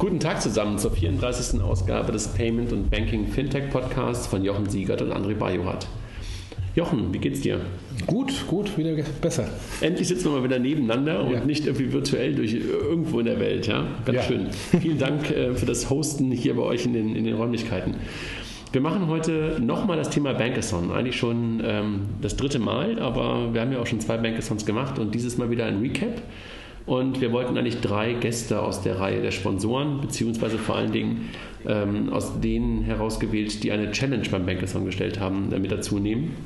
Guten Tag zusammen zur 34. Ausgabe des Payment und Banking Fintech Podcasts von Jochen Siegert und André Bajorat. Jochen, wie geht's dir? Gut, gut, wieder besser. Endlich sitzen wir mal wieder nebeneinander und ja. nicht irgendwie virtuell durch irgendwo in der Welt, ja? Ganz ja. schön. Vielen Dank äh, für das Hosten hier bei euch in den, in den Räumlichkeiten. Wir machen heute nochmal das Thema Bankathon. Eigentlich schon ähm, das dritte Mal, aber wir haben ja auch schon zwei Bankathons gemacht und dieses Mal wieder ein Recap. Und wir wollten eigentlich drei Gäste aus der Reihe der Sponsoren, beziehungsweise vor allen Dingen ähm, aus denen herausgewählt, die eine Challenge beim Bankathon gestellt haben, äh, mit dazu nehmen.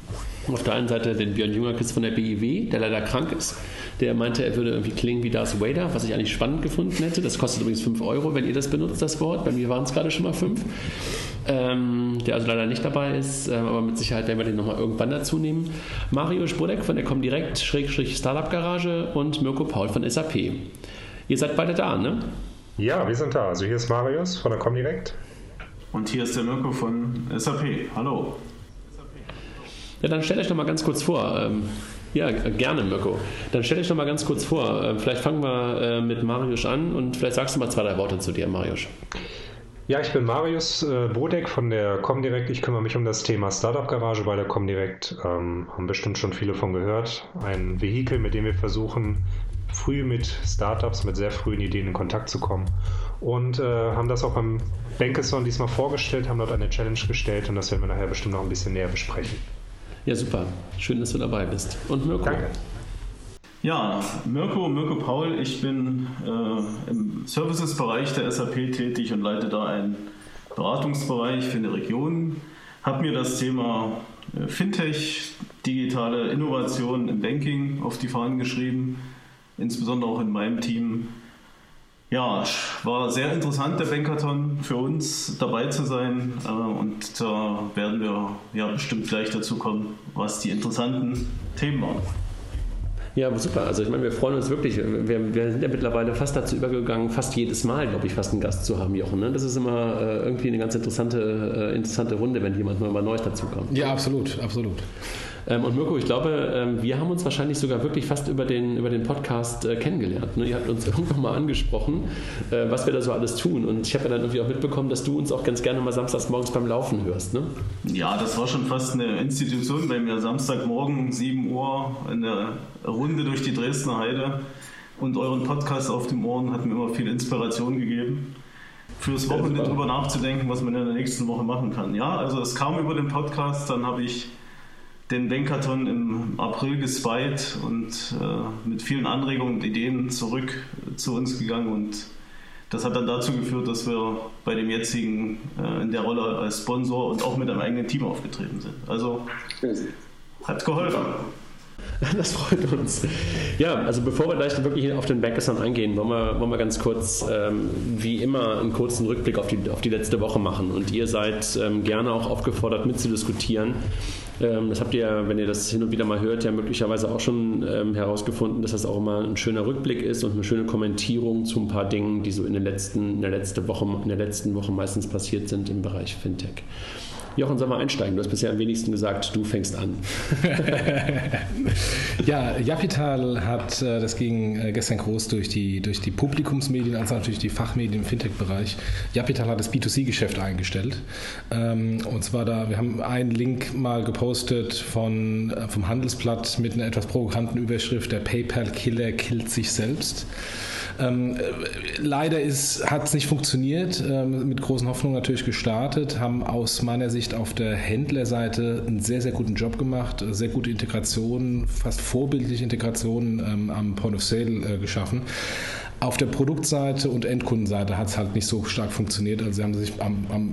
Auf der einen Seite den Björn Jüngerkes von der BIW, der leider krank ist. Der meinte, er würde irgendwie klingen wie Darth Vader, was ich eigentlich spannend gefunden hätte. Das kostet übrigens 5 Euro, wenn ihr das benutzt, das Wort. Bei mir waren es gerade schon mal 5 ähm, der also leider nicht dabei ist, ähm, aber mit Sicherheit werden wir den nochmal irgendwann dazu nehmen. Mario Sprodek von der Comdirect, Schrägstrich Startup Garage und Mirko Paul von SAP. Ihr seid beide da, ne? Ja, wir sind da. Also hier ist Marius von der Comdirect. Und hier ist der Mirko von SAP. Hallo. Ja, dann stellt euch noch mal ganz kurz vor. Ähm, ja, gerne, Mirko. Dann stell dich noch mal ganz kurz vor. Ähm, vielleicht fangen wir äh, mit Marius an und vielleicht sagst du mal zwei, drei Worte zu dir, Marius. Ja, ich bin Marius äh, Bodek von der Comdirect. Ich kümmere mich um das Thema Startup Garage bei der Comdirect. Ähm, haben bestimmt schon viele von gehört. Ein Vehikel, mit dem wir versuchen, früh mit Startups, mit sehr frühen Ideen in Kontakt zu kommen. Und äh, haben das auch beim Bankathon diesmal vorgestellt, haben dort eine Challenge gestellt und das werden wir nachher bestimmt noch ein bisschen näher besprechen. Ja, super. Schön, dass du dabei bist. Und Mirko? Danke. Ja, Mirko, Mirko Paul, ich bin äh, im Services-Bereich der SAP tätig und leite da einen Beratungsbereich für eine Region. Habe mir das Thema äh, Fintech, digitale Innovation im Banking auf die Fahnen geschrieben, insbesondere auch in meinem Team. Ja, war sehr interessant, der Bankathon für uns dabei zu sein. Äh, und da werden wir ja bestimmt gleich dazu kommen, was die interessanten Themen waren. Ja, super. Also ich meine, wir freuen uns wirklich. Wir, wir, sind ja mittlerweile fast dazu übergegangen, fast jedes Mal, glaube ich, fast einen Gast zu haben, Jochen. Ne? Das ist immer äh, irgendwie eine ganz interessante, äh, interessante Runde, wenn jemand mal Neues dazu kommt. Ja, absolut, absolut. Ähm, und Mirko, ich glaube, ähm, wir haben uns wahrscheinlich sogar wirklich fast über den, über den Podcast äh, kennengelernt. Ne? Ihr habt uns irgendwann mal angesprochen, äh, was wir da so alles tun. Und ich habe ja dann irgendwie auch mitbekommen, dass du uns auch ganz gerne mal samstags morgens beim Laufen hörst. Ne? Ja, das war schon fast eine Institution bei mir. Samstagmorgen, 7 Uhr, eine Runde durch die Dresdner Heide. Und euren Podcast auf dem Ohren hat mir immer viel Inspiration gegeben fürs Wochenende drüber nachzudenken, was man in der nächsten Woche machen kann. Ja, also es kam über den Podcast, dann habe ich den Bankathon im April gesweit und äh, mit vielen Anregungen und Ideen zurück zu uns gegangen und das hat dann dazu geführt, dass wir bei dem jetzigen äh, in der Rolle als Sponsor und auch mit einem eigenen Team aufgetreten sind. Also hat geholfen. Das freut uns. Ja, also bevor wir gleich wirklich auf den Backathon eingehen, wollen wir, wollen wir ganz kurz, ähm, wie immer, einen kurzen Rückblick auf die, auf die letzte Woche machen. Und ihr seid ähm, gerne auch aufgefordert, mitzudiskutieren. Ähm, das habt ihr, wenn ihr das hin und wieder mal hört, ja möglicherweise auch schon ähm, herausgefunden, dass das auch immer ein schöner Rückblick ist und eine schöne Kommentierung zu ein paar Dingen, die so in, den letzten, in, der, letzte Woche, in der letzten Woche meistens passiert sind im Bereich Fintech. Jochen, soll mal einsteigen? Du hast bisher am wenigsten gesagt, du fängst an. ja, Japital hat, äh, das ging äh, gestern groß durch die, durch die Publikumsmedien, also natürlich die Fachmedien im Fintech-Bereich. Japital hat das B2C-Geschäft eingestellt. Ähm, und zwar da, wir haben einen Link mal gepostet von, äh, vom Handelsblatt mit einer etwas provokanten Überschrift, der PayPal-Killer killt sich selbst. Ähm, leider hat es nicht funktioniert, ähm, mit großen Hoffnungen natürlich gestartet, haben aus meiner Sicht auf der Händlerseite einen sehr, sehr guten Job gemacht, sehr gute Integration, fast vorbildliche Integration ähm, am Point of Sale äh, geschaffen. Auf der Produktseite und Endkundenseite hat es halt nicht so stark funktioniert. Also sie haben sich am, am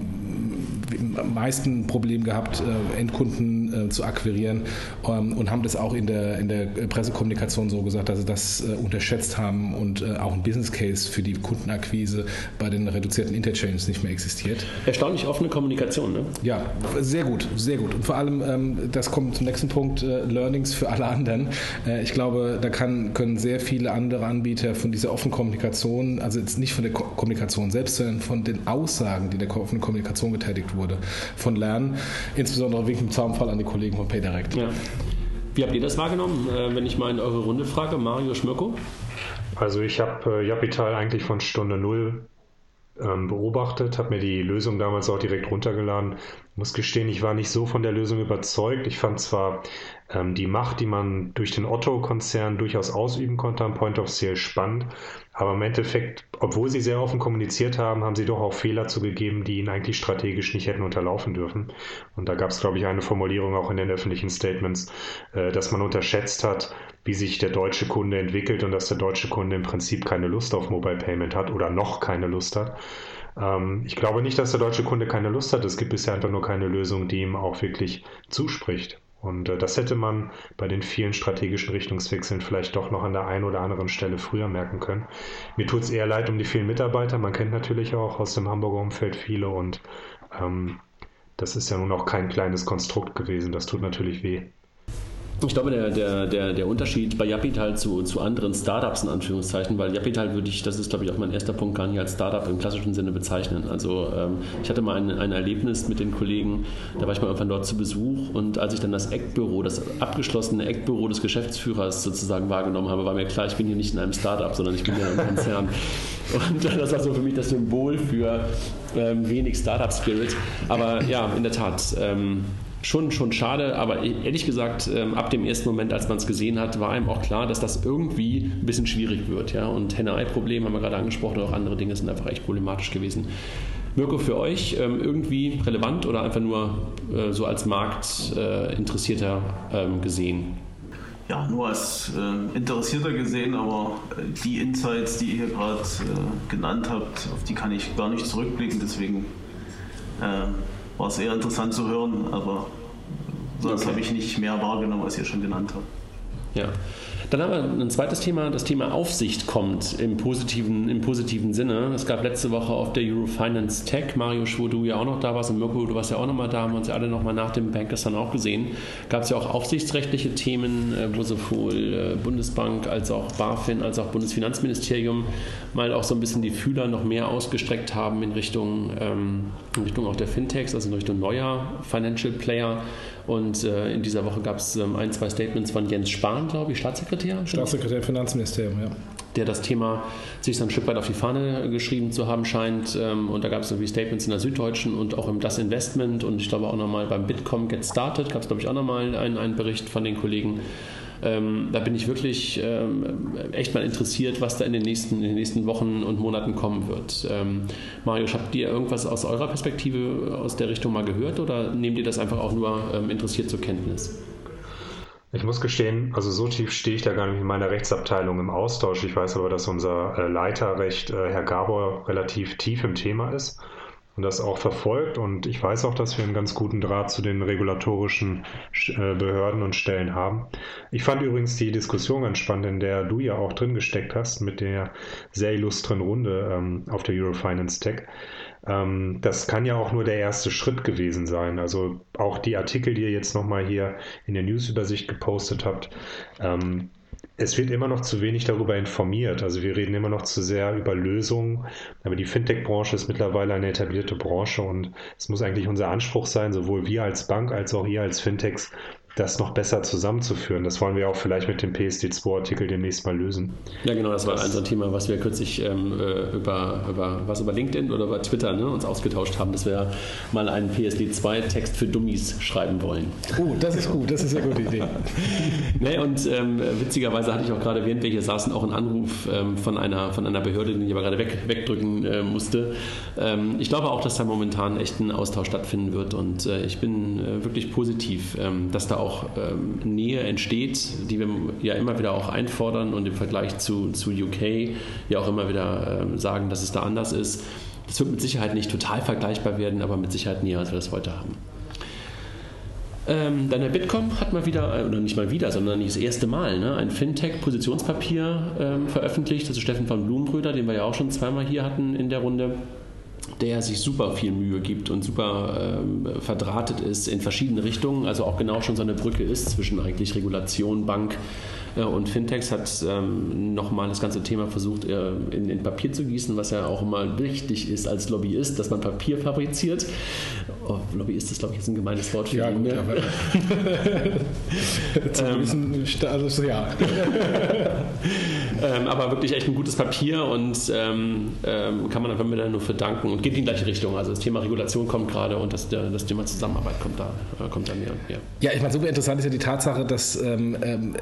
am meisten Problem gehabt, äh, Endkunden äh, zu akquirieren ähm, und haben das auch in der, in der Pressekommunikation so gesagt, dass sie das äh, unterschätzt haben und auch ein Business Case für die Kundenakquise bei den reduzierten Interchanges nicht mehr existiert. Erstaunlich offene Kommunikation, ne? Ja, sehr gut, sehr gut. Und vor allem, ähm, das kommt zum nächsten Punkt, Learnings für alle anderen. Ich glaube, da kann, können sehr viele andere Anbieter von dieser offenen Kommunikation, also jetzt nicht von der Kommunikation selbst, sondern von den Aussagen, die in der offenen Kommunikation getätigt wurde, von Lernen. Insbesondere wegen dem Zaunfall an die Kollegen von PayDirect. Ja. Wie habt ihr das wahrgenommen, äh, wenn ich mal in eure Runde frage? Mario Schmirko? Also ich habe äh, Japital eigentlich von Stunde Null ähm, beobachtet, habe mir die Lösung damals auch direkt runtergeladen. Muss gestehen, ich war nicht so von der Lösung überzeugt. Ich fand zwar die Macht, die man durch den Otto-Konzern durchaus ausüben konnte am Point of Sale spannend, aber im Endeffekt, obwohl sie sehr offen kommuniziert haben, haben sie doch auch Fehler zugegeben, die ihnen eigentlich strategisch nicht hätten unterlaufen dürfen. Und da gab es, glaube ich, eine Formulierung auch in den öffentlichen Statements, äh, dass man unterschätzt hat, wie sich der deutsche Kunde entwickelt und dass der deutsche Kunde im Prinzip keine Lust auf Mobile Payment hat oder noch keine Lust hat. Ähm, ich glaube nicht, dass der deutsche Kunde keine Lust hat. Es gibt bisher einfach nur keine Lösung, die ihm auch wirklich zuspricht. Und äh, das hätte man bei den vielen strategischen Richtungswechseln vielleicht doch noch an der einen oder anderen Stelle früher merken können. Mir tut es eher leid um die vielen Mitarbeiter. Man kennt natürlich auch aus dem Hamburger Umfeld viele und ähm, das ist ja nun auch kein kleines Konstrukt gewesen. Das tut natürlich weh. Ich glaube, der, der, der, der Unterschied bei Japital zu, zu anderen Startups in Anführungszeichen, weil Japital würde ich, das ist glaube ich auch mein erster Punkt, gar nicht als Startup im klassischen Sinne bezeichnen. Also ähm, ich hatte mal ein, ein Erlebnis mit den Kollegen, da war ich mal irgendwann dort zu Besuch und als ich dann das Eckbüro, das abgeschlossene Eckbüro des Geschäftsführers sozusagen wahrgenommen habe, war mir klar, ich bin hier nicht in einem Startup, sondern ich bin hier in einem Konzern. Und das war so für mich das Symbol für ähm, wenig Startup-Spirit. Aber ja, in der Tat. Ähm, schon, schon schade, aber ehrlich gesagt, ähm, ab dem ersten Moment, als man es gesehen hat, war einem auch klar, dass das irgendwie ein bisschen schwierig wird. Ja? Und Henne-Ei-Problem haben wir gerade angesprochen, auch andere Dinge sind einfach echt problematisch gewesen. Mirko, für euch ähm, irgendwie relevant oder einfach nur äh, so als Marktinteressierter äh, ähm, gesehen? Ja, nur als Interessierter gesehen, aber die Insights, die ihr hier gerade äh, genannt habt, auf die kann ich gar nicht zurückblicken. Deswegen war es eher interessant zu hören, aber sonst okay. habe ich nicht mehr wahrgenommen, als ihr schon genannt habt. Ja. Dann haben wir ein zweites Thema, das Thema Aufsicht kommt im positiven, im positiven Sinne. Es gab letzte Woche auf der Eurofinance Tech, Mario wo du ja auch noch da warst und Mirko, du warst ja auch noch mal da, haben wir uns ja alle noch mal nach dem Bankers dann auch gesehen. Gab es ja auch aufsichtsrechtliche Themen, äh, wo sowohl äh, Bundesbank als auch BaFin als auch Bundesfinanzministerium mal auch so ein bisschen die Fühler noch mehr ausgestreckt haben in Richtung, ähm, in Richtung auch der Fintechs, also in Richtung neuer Financial Player. Und äh, in dieser Woche gab es ähm, ein, zwei Statements von Jens Spahn, glaube ich, Staatssekretär. Staatssekretär im Finanzministerium, ja. Der das Thema sich so ein Stück weit auf die Fahne geschrieben zu haben scheint. Ähm, und da gab es irgendwie Statements in der Süddeutschen und auch im Das Investment und ich glaube auch nochmal beim Bitkom Get Started gab es, glaube ich, auch nochmal einen, einen Bericht von den Kollegen. Ähm, da bin ich wirklich ähm, echt mal interessiert, was da in den nächsten, in den nächsten Wochen und Monaten kommen wird. Ähm, Marius, habt ihr irgendwas aus eurer Perspektive aus der Richtung mal gehört oder nehmt ihr das einfach auch nur ähm, interessiert zur Kenntnis? Ich muss gestehen, also so tief stehe ich da gar nicht in meiner Rechtsabteilung im Austausch. Ich weiß aber, dass unser äh, Leiterrecht, äh, Herr Gabor, relativ tief im Thema ist das auch verfolgt. Und ich weiß auch, dass wir einen ganz guten Draht zu den regulatorischen äh, Behörden und Stellen haben. Ich fand übrigens die Diskussion ganz spannend, in der du ja auch drin gesteckt hast, mit der sehr illustren Runde ähm, auf der Eurofinance Tech. Ähm, das kann ja auch nur der erste Schritt gewesen sein. Also auch die Artikel, die ihr jetzt nochmal hier in der Newsübersicht gepostet habt, ähm, es wird immer noch zu wenig darüber informiert. Also wir reden immer noch zu sehr über Lösungen, aber die Fintech-Branche ist mittlerweile eine etablierte Branche und es muss eigentlich unser Anspruch sein, sowohl wir als Bank als auch ihr als Fintechs, das noch besser zusammenzuführen. Das wollen wir auch vielleicht mit dem PSD2-Artikel demnächst mal lösen. Ja, genau, das war das, ein Thema, was wir kürzlich ähm, äh, über, über, was über LinkedIn oder über Twitter ne, uns ausgetauscht haben, dass wir mal einen PSD2-Text für Dummies schreiben wollen. Oh, das ist gut, das ist eine gute Idee. nee, und ähm, witzigerweise hatte ich auch gerade, während wir hier saßen, auch einen Anruf ähm, von, einer, von einer Behörde, den ich aber gerade weg, wegdrücken äh, musste. Ähm, ich glaube auch, dass da momentan echt ein Austausch stattfinden wird und äh, ich bin äh, wirklich positiv, ähm, dass da auch ähm, Nähe entsteht, die wir ja immer wieder auch einfordern und im Vergleich zu, zu UK ja auch immer wieder ähm, sagen, dass es da anders ist. Das wird mit Sicherheit nicht total vergleichbar werden, aber mit Sicherheit näher, als wir das heute haben. Ähm, dann der Bitkom hat mal wieder, äh, oder nicht mal wieder, sondern nicht das erste Mal, ne, ein Fintech-Positionspapier ähm, veröffentlicht. Das ist Steffen von Blumenbrüder, den wir ja auch schon zweimal hier hatten in der Runde der sich super viel Mühe gibt und super ähm, verdrahtet ist in verschiedene Richtungen, also auch genau schon so eine Brücke ist zwischen eigentlich Regulation, Bank äh, und Fintechs, hat ähm, nochmal das ganze Thema versucht äh, in, in, Papier zu gießen, was ja auch immer wichtig ist als Lobbyist, dass man Papier fabriziert. Oh, Lobbyist ist, glaube ich, jetzt ein gemeines Wort für ja, ihn. Gut, aber ähm, also, ja. ähm, aber wirklich echt ein gutes Papier und ähm, ähm, kann man einfach dann nur verdanken und geht in die gleiche Richtung. Also das Thema Regulation kommt gerade und das, das Thema Zusammenarbeit kommt da, äh, kommt da mehr. Ja, ja ich meine, super interessant ist ja die Tatsache, dass ähm, ähm,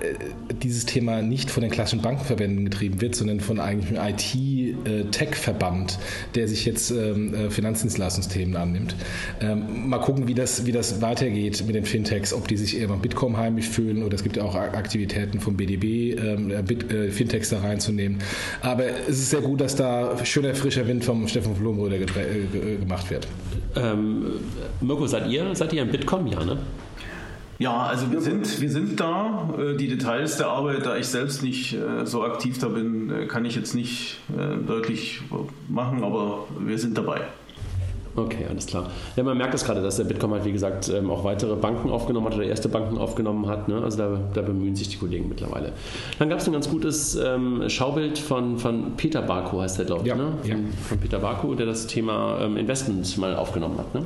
dieses Thema nicht von den klassischen Bankenverbänden getrieben wird, sondern von eigentlich einem IT-Tech-Verband, äh, der sich jetzt äh, Finanzdienstleistungsthemen annimmt. Ähm, mal gucken, wie das, wie das weitergeht mit den Fintechs, ob die sich eher beim Bitkom heimisch fühlen oder es gibt ja auch Aktivitäten vom BDB, ähm, Bit, äh, Fintechs da reinzunehmen. Aber es ist sehr gut, dass da schöner frischer Wind vom Steffen Blumröder äh, gemacht wird. Ähm, Mirko, seid ihr, seid ihr im Bitkom? Ja, ne? Ja, also wir sind, wir sind da. Äh, die Details der Arbeit, da ich selbst nicht äh, so aktiv da bin, kann ich jetzt nicht deutlich machen, aber wir sind dabei. Okay, alles klar. Ja, man merkt es gerade, dass der Bitkom halt, wie gesagt, ähm, auch weitere Banken aufgenommen hat oder erste Banken aufgenommen hat. Ne? Also da, da, bemühen sich die Kollegen mittlerweile. Dann gab es ein ganz gutes ähm, Schaubild von, von Peter Barko, heißt der, glaube ich, ja, ne? von, ja. von, Peter Barko, der das Thema ähm, Investments mal aufgenommen hat. Ne?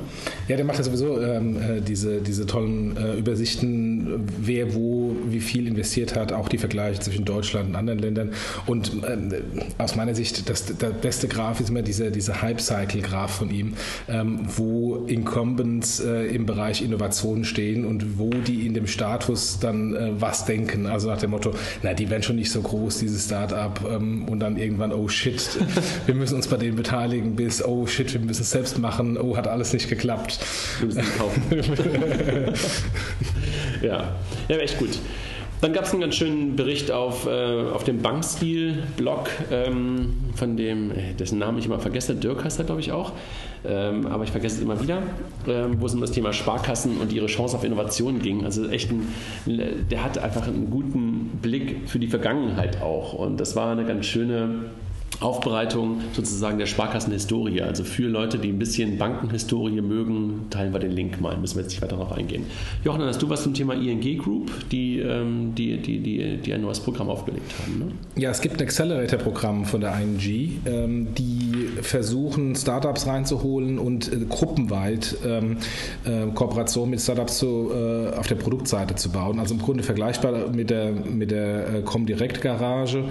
Ja, der macht ja sowieso ähm, äh, diese, diese tollen äh, Übersichten, wer wo wie viel investiert hat, auch die Vergleiche zwischen Deutschland und anderen Ländern. Und ähm, aus meiner Sicht, das, der beste Graph ist immer dieser, dieser Hype-Cycle-Graph von ihm ähm, wo Incumbents äh, im Bereich Innovation stehen und wo die in dem Status dann äh, was denken. Also nach dem Motto, na, die werden schon nicht so groß, dieses Startup, ähm, und dann irgendwann, oh shit, wir müssen uns bei denen beteiligen, bis, oh shit, wir müssen es selbst machen, oh, hat alles nicht geklappt. Wir müssen kaufen. ja. ja, echt gut. Dann gab es einen ganz schönen Bericht auf, äh, auf dem Bankstil-Blog ähm, von dem, äh, dessen Namen ich immer vergesse, Dirk heißt er, glaube ich, auch. Ähm, aber ich vergesse es immer wieder, ähm, wo es um das Thema Sparkassen und ihre Chance auf Innovation ging. Also echt ein, der hat einfach einen guten Blick für die Vergangenheit auch. Und das war eine ganz schöne Aufbereitung sozusagen der Sparkassenhistorie. Also für Leute, die ein bisschen Bankenhistorie mögen, teilen wir den Link mal. Müssen wir jetzt nicht weiter darauf eingehen. Jochen, hast du was zum Thema ING Group, die, ähm, die, die, die, die ein neues Programm aufgelegt haben? Ne? Ja, es gibt ein Accelerator-Programm von der ING, ähm, versuchen, Startups reinzuholen und äh, gruppenweit ähm, äh, Kooperationen mit Startups zu, äh, auf der Produktseite zu bauen. Also im Grunde vergleichbar mit der, mit der Comdirect-Garage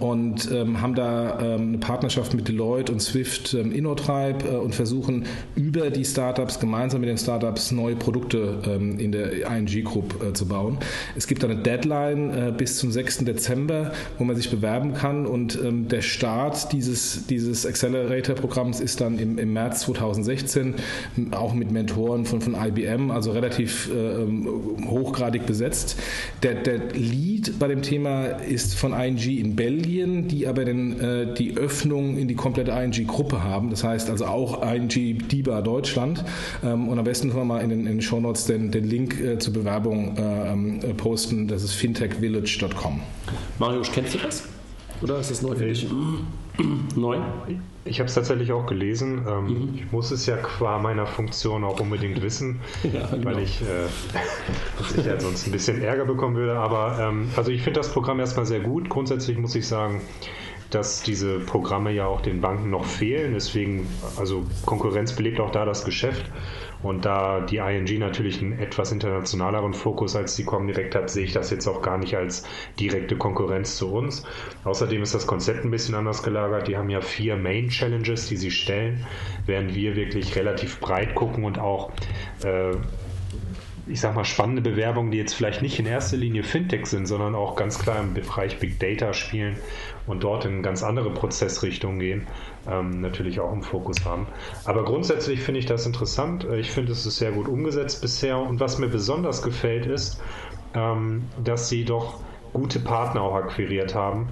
und haben da eine Partnerschaft mit Deloitte und Swift InnoTribe und versuchen über die Startups gemeinsam mit den Startups neue Produkte in der ING Group zu bauen. Es gibt eine Deadline bis zum 6. Dezember, wo man sich bewerben kann und der Start dieses, dieses des Accelerator-Programms ist dann im, im, März 2016 auch mit Mentoren von, von IBM, also relativ äh, hochgradig besetzt. Der, der Lead bei dem Thema ist von ING in Belgien, die aber den, äh, die Öffnung in die komplette ING-Gruppe haben. Das heißt also auch ING DIBA Deutschland. Ähm, und am besten können wir mal in den, in den Shownotes den, den Link äh, zur Bewerbung äh, ähm, posten. Das ist fintechvillage.com. Marius, kennst du das? Oder ist das neu für dich? Neu? Ich habe es tatsächlich auch gelesen. Ähm, mhm. Ich muss es ja qua meiner Funktion auch unbedingt wissen, ja, genau. weil ich äh, sicher sonst ein bisschen Ärger bekommen würde. Aber ähm, also ich finde das Programm erstmal sehr gut. Grundsätzlich muss ich sagen, dass diese Programme ja auch den Banken noch fehlen. Deswegen, also Konkurrenz belebt auch da das Geschäft. Und da die ING natürlich einen etwas internationaleren Fokus als die Comdirect hat, sehe ich das jetzt auch gar nicht als direkte Konkurrenz zu uns. Außerdem ist das Konzept ein bisschen anders gelagert. Die haben ja vier Main Challenges, die sie stellen, während wir wirklich relativ breit gucken und auch äh, ich sag mal, spannende Bewerbungen, die jetzt vielleicht nicht in erster Linie Fintech sind, sondern auch ganz klar im Bereich Big Data spielen und dort in ganz andere Prozessrichtungen gehen, ähm, natürlich auch im Fokus haben. Aber grundsätzlich finde ich das interessant. Äh, ich finde, es ist sehr gut umgesetzt bisher. Und was mir besonders gefällt, ist, ähm, dass sie doch gute Partner auch akquiriert haben.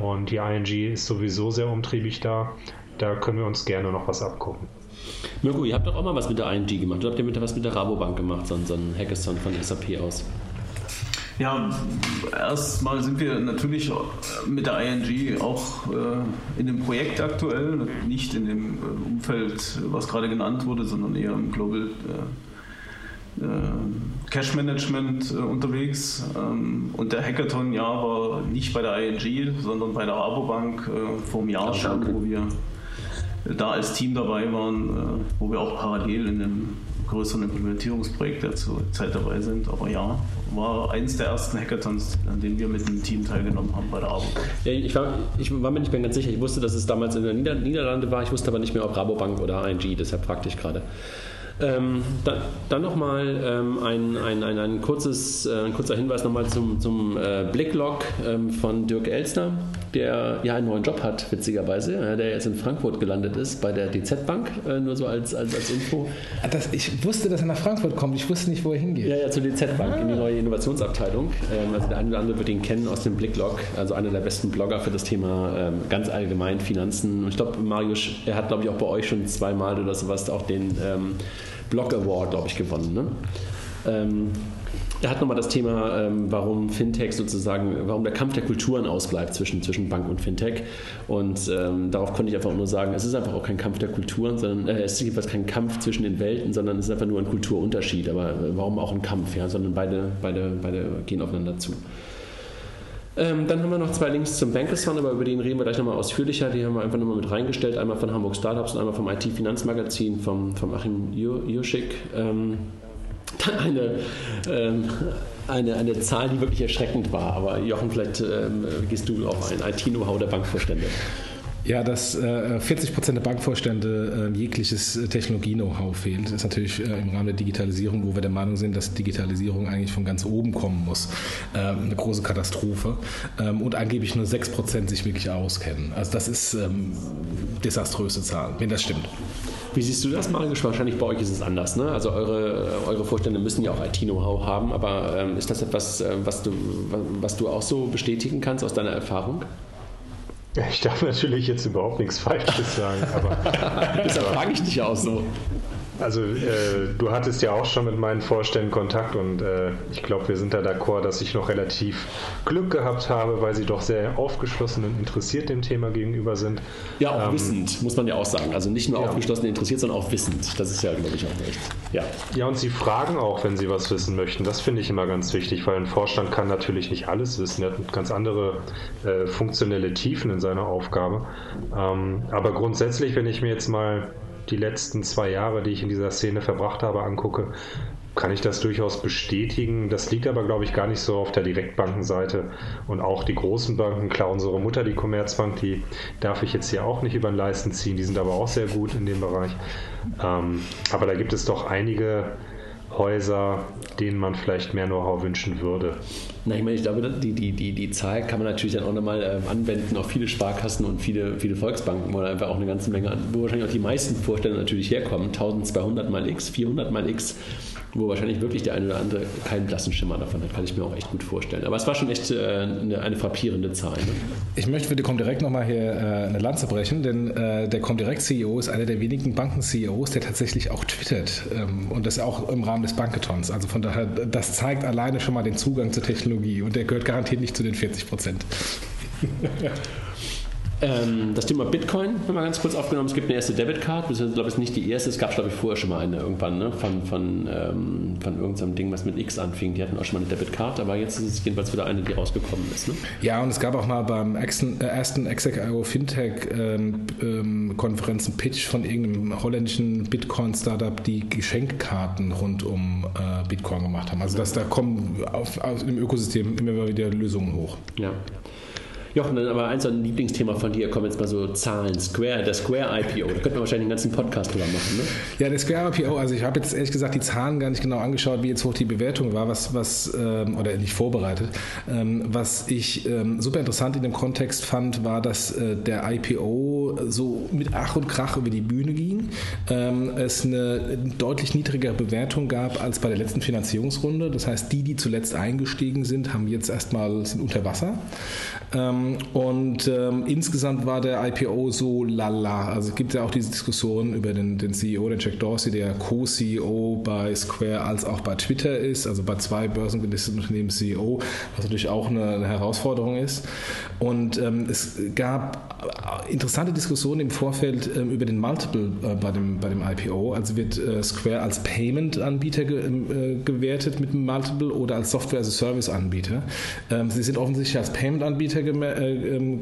Und die ING ist sowieso sehr umtriebig da. Da können wir uns gerne noch was abgucken. Mirko, ihr habt doch auch mal was mit der ING gemacht. Oder habt ihr mit, was mit der Rabobank gemacht, so, so ein Hackathon von SAP aus? Ja, erstmal sind wir natürlich mit der ING auch äh, in dem Projekt aktuell, nicht in dem äh, Umfeld, was gerade genannt wurde, sondern eher im Global äh, Cash Management unterwegs. Ähm, und der Hackathon ja war nicht bei der ING, sondern bei der Rabobank vor einem Jahr schon, wo wir da als Team dabei waren, wo wir auch parallel in einem größeren Implementierungsprojekt der Zeit dabei sind. Aber ja, war eins der ersten Hackathons, an denen wir mit dem Team teilgenommen haben bei der ABO. Ja, ich, war, ich war mir nicht mehr ganz sicher. Ich wusste, dass es damals in den Nieder Niederlande war. Ich wusste aber nicht mehr, ob Rabobank oder ING. Deshalb fragte ich gerade. Ähm, dann, dann nochmal ähm, ein, ein, ein, ein, äh, ein kurzer Hinweis nochmal zum, zum äh, Blicklog ähm, von Dirk Elster, der ja einen neuen Job hat, witzigerweise, ja, der jetzt in Frankfurt gelandet ist bei der DZ Bank, äh, nur so als, als, als Info. Ah, das, ich wusste, dass er nach Frankfurt kommt, ich wusste nicht, wo er hingeht. Ja, ja, zur DZ Bank, ah. in die neue Innovationsabteilung. Ähm, also der eine oder andere wird ihn kennen aus dem Blicklog, also einer der besten Blogger für das Thema ähm, ganz allgemein Finanzen. Und ich glaube, Marius, er hat, glaube ich, auch bei euch schon zweimal oder sowas auch den ähm, Blog Award, glaube ich, gewonnen. Ne? Er hat nochmal das Thema, ähm, warum Fintech sozusagen, warum der Kampf der Kulturen ausbleibt zwischen, zwischen Bank und Fintech. Und ähm, darauf konnte ich einfach nur sagen, es ist einfach auch kein Kampf der Kulturen, sondern äh, es ist jedenfalls kein Kampf zwischen den Welten, sondern es ist einfach nur ein Kulturunterschied. Aber äh, warum auch ein Kampf? Ja? Sondern beide, beide, beide gehen aufeinander zu. Ähm, dann haben wir noch zwei Links zum Fund, aber über den reden wir gleich nochmal ausführlicher. Die haben wir einfach nochmal mit reingestellt. Einmal von Hamburg Startups und einmal vom IT-Finanzmagazin vom, vom Achim Juschik. Ähm, eine, ähm, eine, eine Zahl, die wirklich erschreckend war. Aber Jochen, vielleicht ähm, gehst du auf ein IT-Know-how der Bankvorstände. Ja, dass äh, 40 Prozent der Bankvorstände äh, jegliches Technologie-Know-how fehlt, ist natürlich äh, im Rahmen der Digitalisierung, wo wir der Meinung sind, dass Digitalisierung eigentlich von ganz oben kommen muss, ähm, eine große Katastrophe. Ähm, und angeblich nur 6 Prozent sich wirklich auskennen. Also das ist ähm, desaströse Zahl, wenn das stimmt. Wie siehst du das, Marius? Wahrscheinlich bei euch ist es anders. Ne? Also eure, eure Vorstände müssen ja auch IT-Know-how haben, aber ähm, ist das etwas, äh, was, du, was du auch so bestätigen kannst aus deiner Erfahrung? Ich darf natürlich jetzt überhaupt nichts Falsches sagen, aber. Deshalb frage ich dich auch so. Also äh, du hattest ja auch schon mit meinen Vorständen Kontakt und äh, ich glaube, wir sind da d'accord, dass ich noch relativ Glück gehabt habe, weil sie doch sehr aufgeschlossen und interessiert dem Thema gegenüber sind. Ja, auch ähm, wissend, muss man ja auch sagen. Also nicht nur ja. aufgeschlossen und interessiert, sondern auch wissend. Das ist ja, glaube ich, auch echt. Ja. ja, und sie fragen auch, wenn sie was wissen möchten. Das finde ich immer ganz wichtig, weil ein Vorstand kann natürlich nicht alles wissen. Er hat ganz andere äh, funktionelle Tiefen in seiner Aufgabe. Ähm, aber grundsätzlich, wenn ich mir jetzt mal die letzten zwei Jahre, die ich in dieser Szene verbracht habe, angucke, kann ich das durchaus bestätigen. Das liegt aber, glaube ich, gar nicht so auf der Direktbankenseite. Und auch die großen Banken, klar, unsere Mutter, die Commerzbank, die darf ich jetzt hier auch nicht über den Leisten ziehen. Die sind aber auch sehr gut in dem Bereich. Ähm, aber da gibt es doch einige Häuser, denen man vielleicht mehr Know-how wünschen würde. Na, ich meine, ich glaube, die, die, die, die Zahl kann man natürlich dann auch nochmal ähm, anwenden auf viele Sparkassen und viele, viele Volksbanken, wo einfach auch eine ganze Menge, wo wahrscheinlich auch die meisten Vorstände natürlich herkommen. 1200 mal X, 400 mal X wo wahrscheinlich wirklich der eine oder andere keinen blassen Schimmer davon hat, kann ich mir auch echt gut vorstellen. Aber es war schon echt äh, eine, eine, frappierende Zahl. Ne? Ich möchte für die Comdirect nochmal hier äh, eine Lanze brechen, denn äh, der Comdirect-CEO ist einer der wenigen Banken-CEOs, der tatsächlich auch twittert ähm, und das auch im Rahmen des Banketons. Also von daher, das zeigt alleine schon mal den Zugang zur Technologie und der gehört garantiert nicht zu den 40 Prozent. Ähm, das Thema Bitcoin haben wir ganz kurz aufgenommen. Es gibt eine erste Debitcard, ich glaube ich nicht die erste, es gab glaube ich vorher schon mal eine irgendwann, ne? von, von, ähm, von irgendeinem Ding, was mit X anfing. Die hatten auch schon mal eine Debitcard, aber jetzt ist es jedenfalls wieder eine, die rausgekommen ist. Ne? Ja, und es gab auch mal beim ersten, äh, ersten Exec.io Fintech ähm, ähm, Konferenzen Pitch von irgendeinem holländischen Bitcoin-Startup, die Geschenkkarten rund um äh, Bitcoin gemacht haben. Also dass da kommen auf, auf, im Ökosystem immer wieder Lösungen hoch. Ja. Jochen, dann aber eins ein Lieblingsthema von dir, kommen jetzt mal so Zahlen. Square, der Square IPO, da könnte man wahrscheinlich einen ganzen Podcast drüber machen, ne? Ja, der Square IPO, also ich habe jetzt ehrlich gesagt die Zahlen gar nicht genau angeschaut, wie jetzt hoch die Bewertung war, was, was ähm, oder nicht vorbereitet. Ähm, was ich ähm, super interessant in dem Kontext fand, war, dass äh, der IPO so mit Ach und Krach über die Bühne ging. Ähm, es eine deutlich niedrigere Bewertung gab als bei der letzten Finanzierungsrunde. Das heißt, die, die zuletzt eingestiegen sind, haben jetzt erstmal sind unter Wasser. Ähm, und ähm, insgesamt war der IPO so lala. Also es gibt ja auch diese Diskussion über den, den CEO, den Jack Dorsey, der Co-CEO bei Square als auch bei Twitter ist, also bei zwei börsengelisteten Unternehmen CEO, was natürlich auch eine, eine Herausforderung ist. Und ähm, es gab interessante Diskussionen im Vorfeld ähm, über den Multiple äh, bei, dem, bei dem IPO. Also wird äh, Square als Payment-Anbieter ge, äh, gewertet mit dem Multiple oder als Software-as-a-Service-Anbieter. Ähm, sie sind offensichtlich als Payment-Anbieter ge äh, ähm,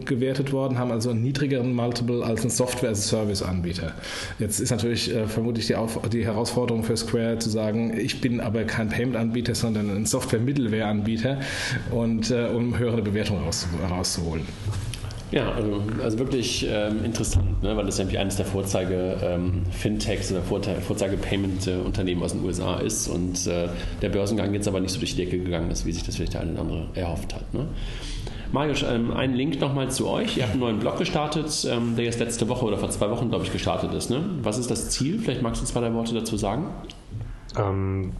gewertet worden, haben also einen niedrigeren Multiple als ein Software-as-a-Service-Anbieter. Jetzt ist natürlich äh, vermutlich die, Auf die Herausforderung für Square zu sagen, ich bin aber kein Payment-Anbieter, sondern ein Software-Middleware-Anbieter und äh, um höhere Bewertungen rauszuholen. Ja, also, also wirklich ähm, interessant, ne? weil das nämlich eines der Vorzeige-Fintechs ähm, oder Vorzeige-Payment-Unternehmen aus den USA ist und äh, der Börsengang jetzt aber nicht so durch die Decke gegangen ist, wie sich das vielleicht der eine oder andere erhofft hat. Ne? Marius, ähm, ein Link nochmal zu euch. Ihr habt einen neuen Blog gestartet, ähm, der jetzt letzte Woche oder vor zwei Wochen, glaube ich, gestartet ist. Ne? Was ist das Ziel? Vielleicht magst du zwei, drei Worte dazu sagen. Ähm,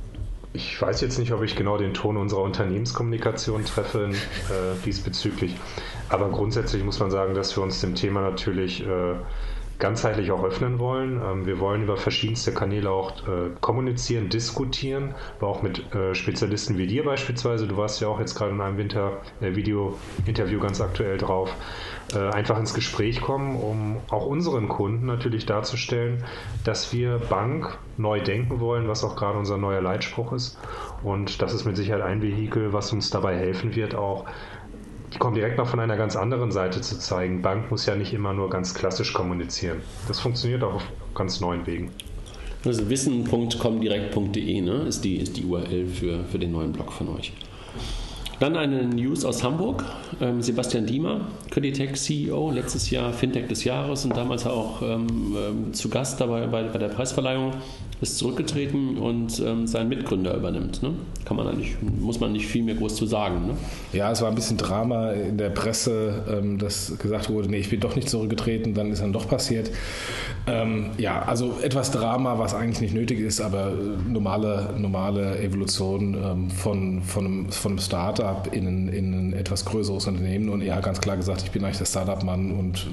ich weiß jetzt nicht, ob ich genau den Ton unserer Unternehmenskommunikation treffe äh, diesbezüglich. Aber grundsätzlich muss man sagen, dass wir uns dem Thema natürlich äh, ganzheitlich auch öffnen wollen. Ähm, wir wollen über verschiedenste Kanäle auch äh, kommunizieren, diskutieren, aber auch mit äh, Spezialisten wie dir beispielsweise. Du warst ja auch jetzt gerade in einem Winter-Video-Interview äh, ganz aktuell drauf. Äh, einfach ins Gespräch kommen, um auch unseren Kunden natürlich darzustellen, dass wir Bank neu denken wollen, was auch gerade unser neuer Leitspruch ist. Und das ist mit Sicherheit ein Vehikel, was uns dabei helfen wird, auch die kommen direkt mal von einer ganz anderen Seite zu zeigen. Bank muss ja nicht immer nur ganz klassisch kommunizieren. Das funktioniert auch auf ganz neuen Wegen. Also wissen.comdirekt.de ne, ist, die, ist die URL für, für den neuen Blog von euch. Dann eine News aus Hamburg. Ähm, Sebastian Diemer, Creditech CEO, letztes Jahr Fintech des Jahres und damals auch ähm, ähm, zu Gast dabei bei, bei der Preisverleihung ist zurückgetreten und ähm, seinen Mitgründer übernimmt. Ne? Kann man eigentlich, muss man nicht viel mehr groß zu sagen. Ne? Ja, es war ein bisschen Drama in der Presse, ähm, dass gesagt wurde, nee, ich bin doch nicht zurückgetreten, dann ist dann doch passiert. Ähm, ja, also etwas Drama, was eigentlich nicht nötig ist, aber äh, normale, normale Evolution ähm, von, von, einem, von einem Startup in ein, in ein etwas größeres Unternehmen und er hat ganz klar gesagt, ich bin eigentlich der Startup-Mann und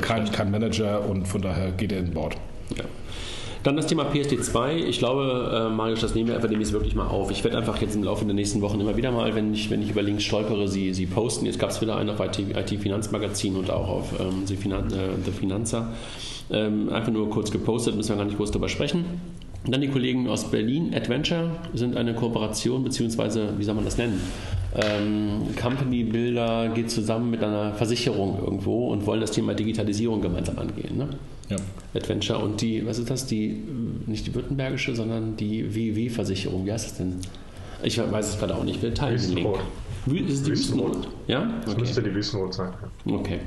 kein, kein Manager und von daher geht er in Bord. Ja. Dann das Thema PSD2. Ich glaube, äh, Marius, das nehmen wir einfach demnächst wirklich mal auf. Ich werde einfach jetzt im Laufe der nächsten Wochen immer wieder mal, wenn ich, wenn ich über Links stolpere, sie, sie posten. Jetzt gab es wieder einen auf IT-Finanzmagazin und auch auf ähm, The, Finan äh, The Finanzer. Ähm, einfach nur kurz gepostet, müssen wir gar nicht groß darüber sprechen. Dann die Kollegen aus Berlin, Adventure, sind eine Kooperation, beziehungsweise, wie soll man das nennen? Ähm, Company Builder geht zusammen mit einer Versicherung irgendwo und wollen das Thema Digitalisierung gemeinsam angehen. Ne? Ja. Adventure und die, was ist das? Die, nicht die württembergische, sondern die WW-Versicherung. Wie heißt das denn? Ich weiß es gerade auch nicht. Wir teilen den Link. Ist es die Wüstenrot? Ja? Okay. Das müsste die Wüstenrot sein. Okay.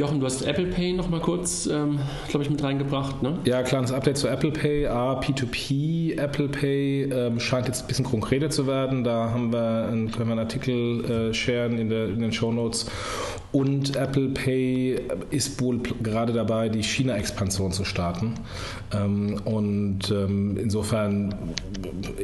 Jochen, du hast Apple Pay noch mal kurz, ähm, glaube ich, mit reingebracht, ne? Ja, kleines Update zu Apple Pay. A, P2P Apple Pay ähm, scheint jetzt ein bisschen konkreter zu werden. Da haben wir, können wir einen Artikel äh, sharen in, der, in den Show Notes. Und Apple Pay ist wohl gerade dabei, die China-Expansion zu starten. Ähm, und ähm, insofern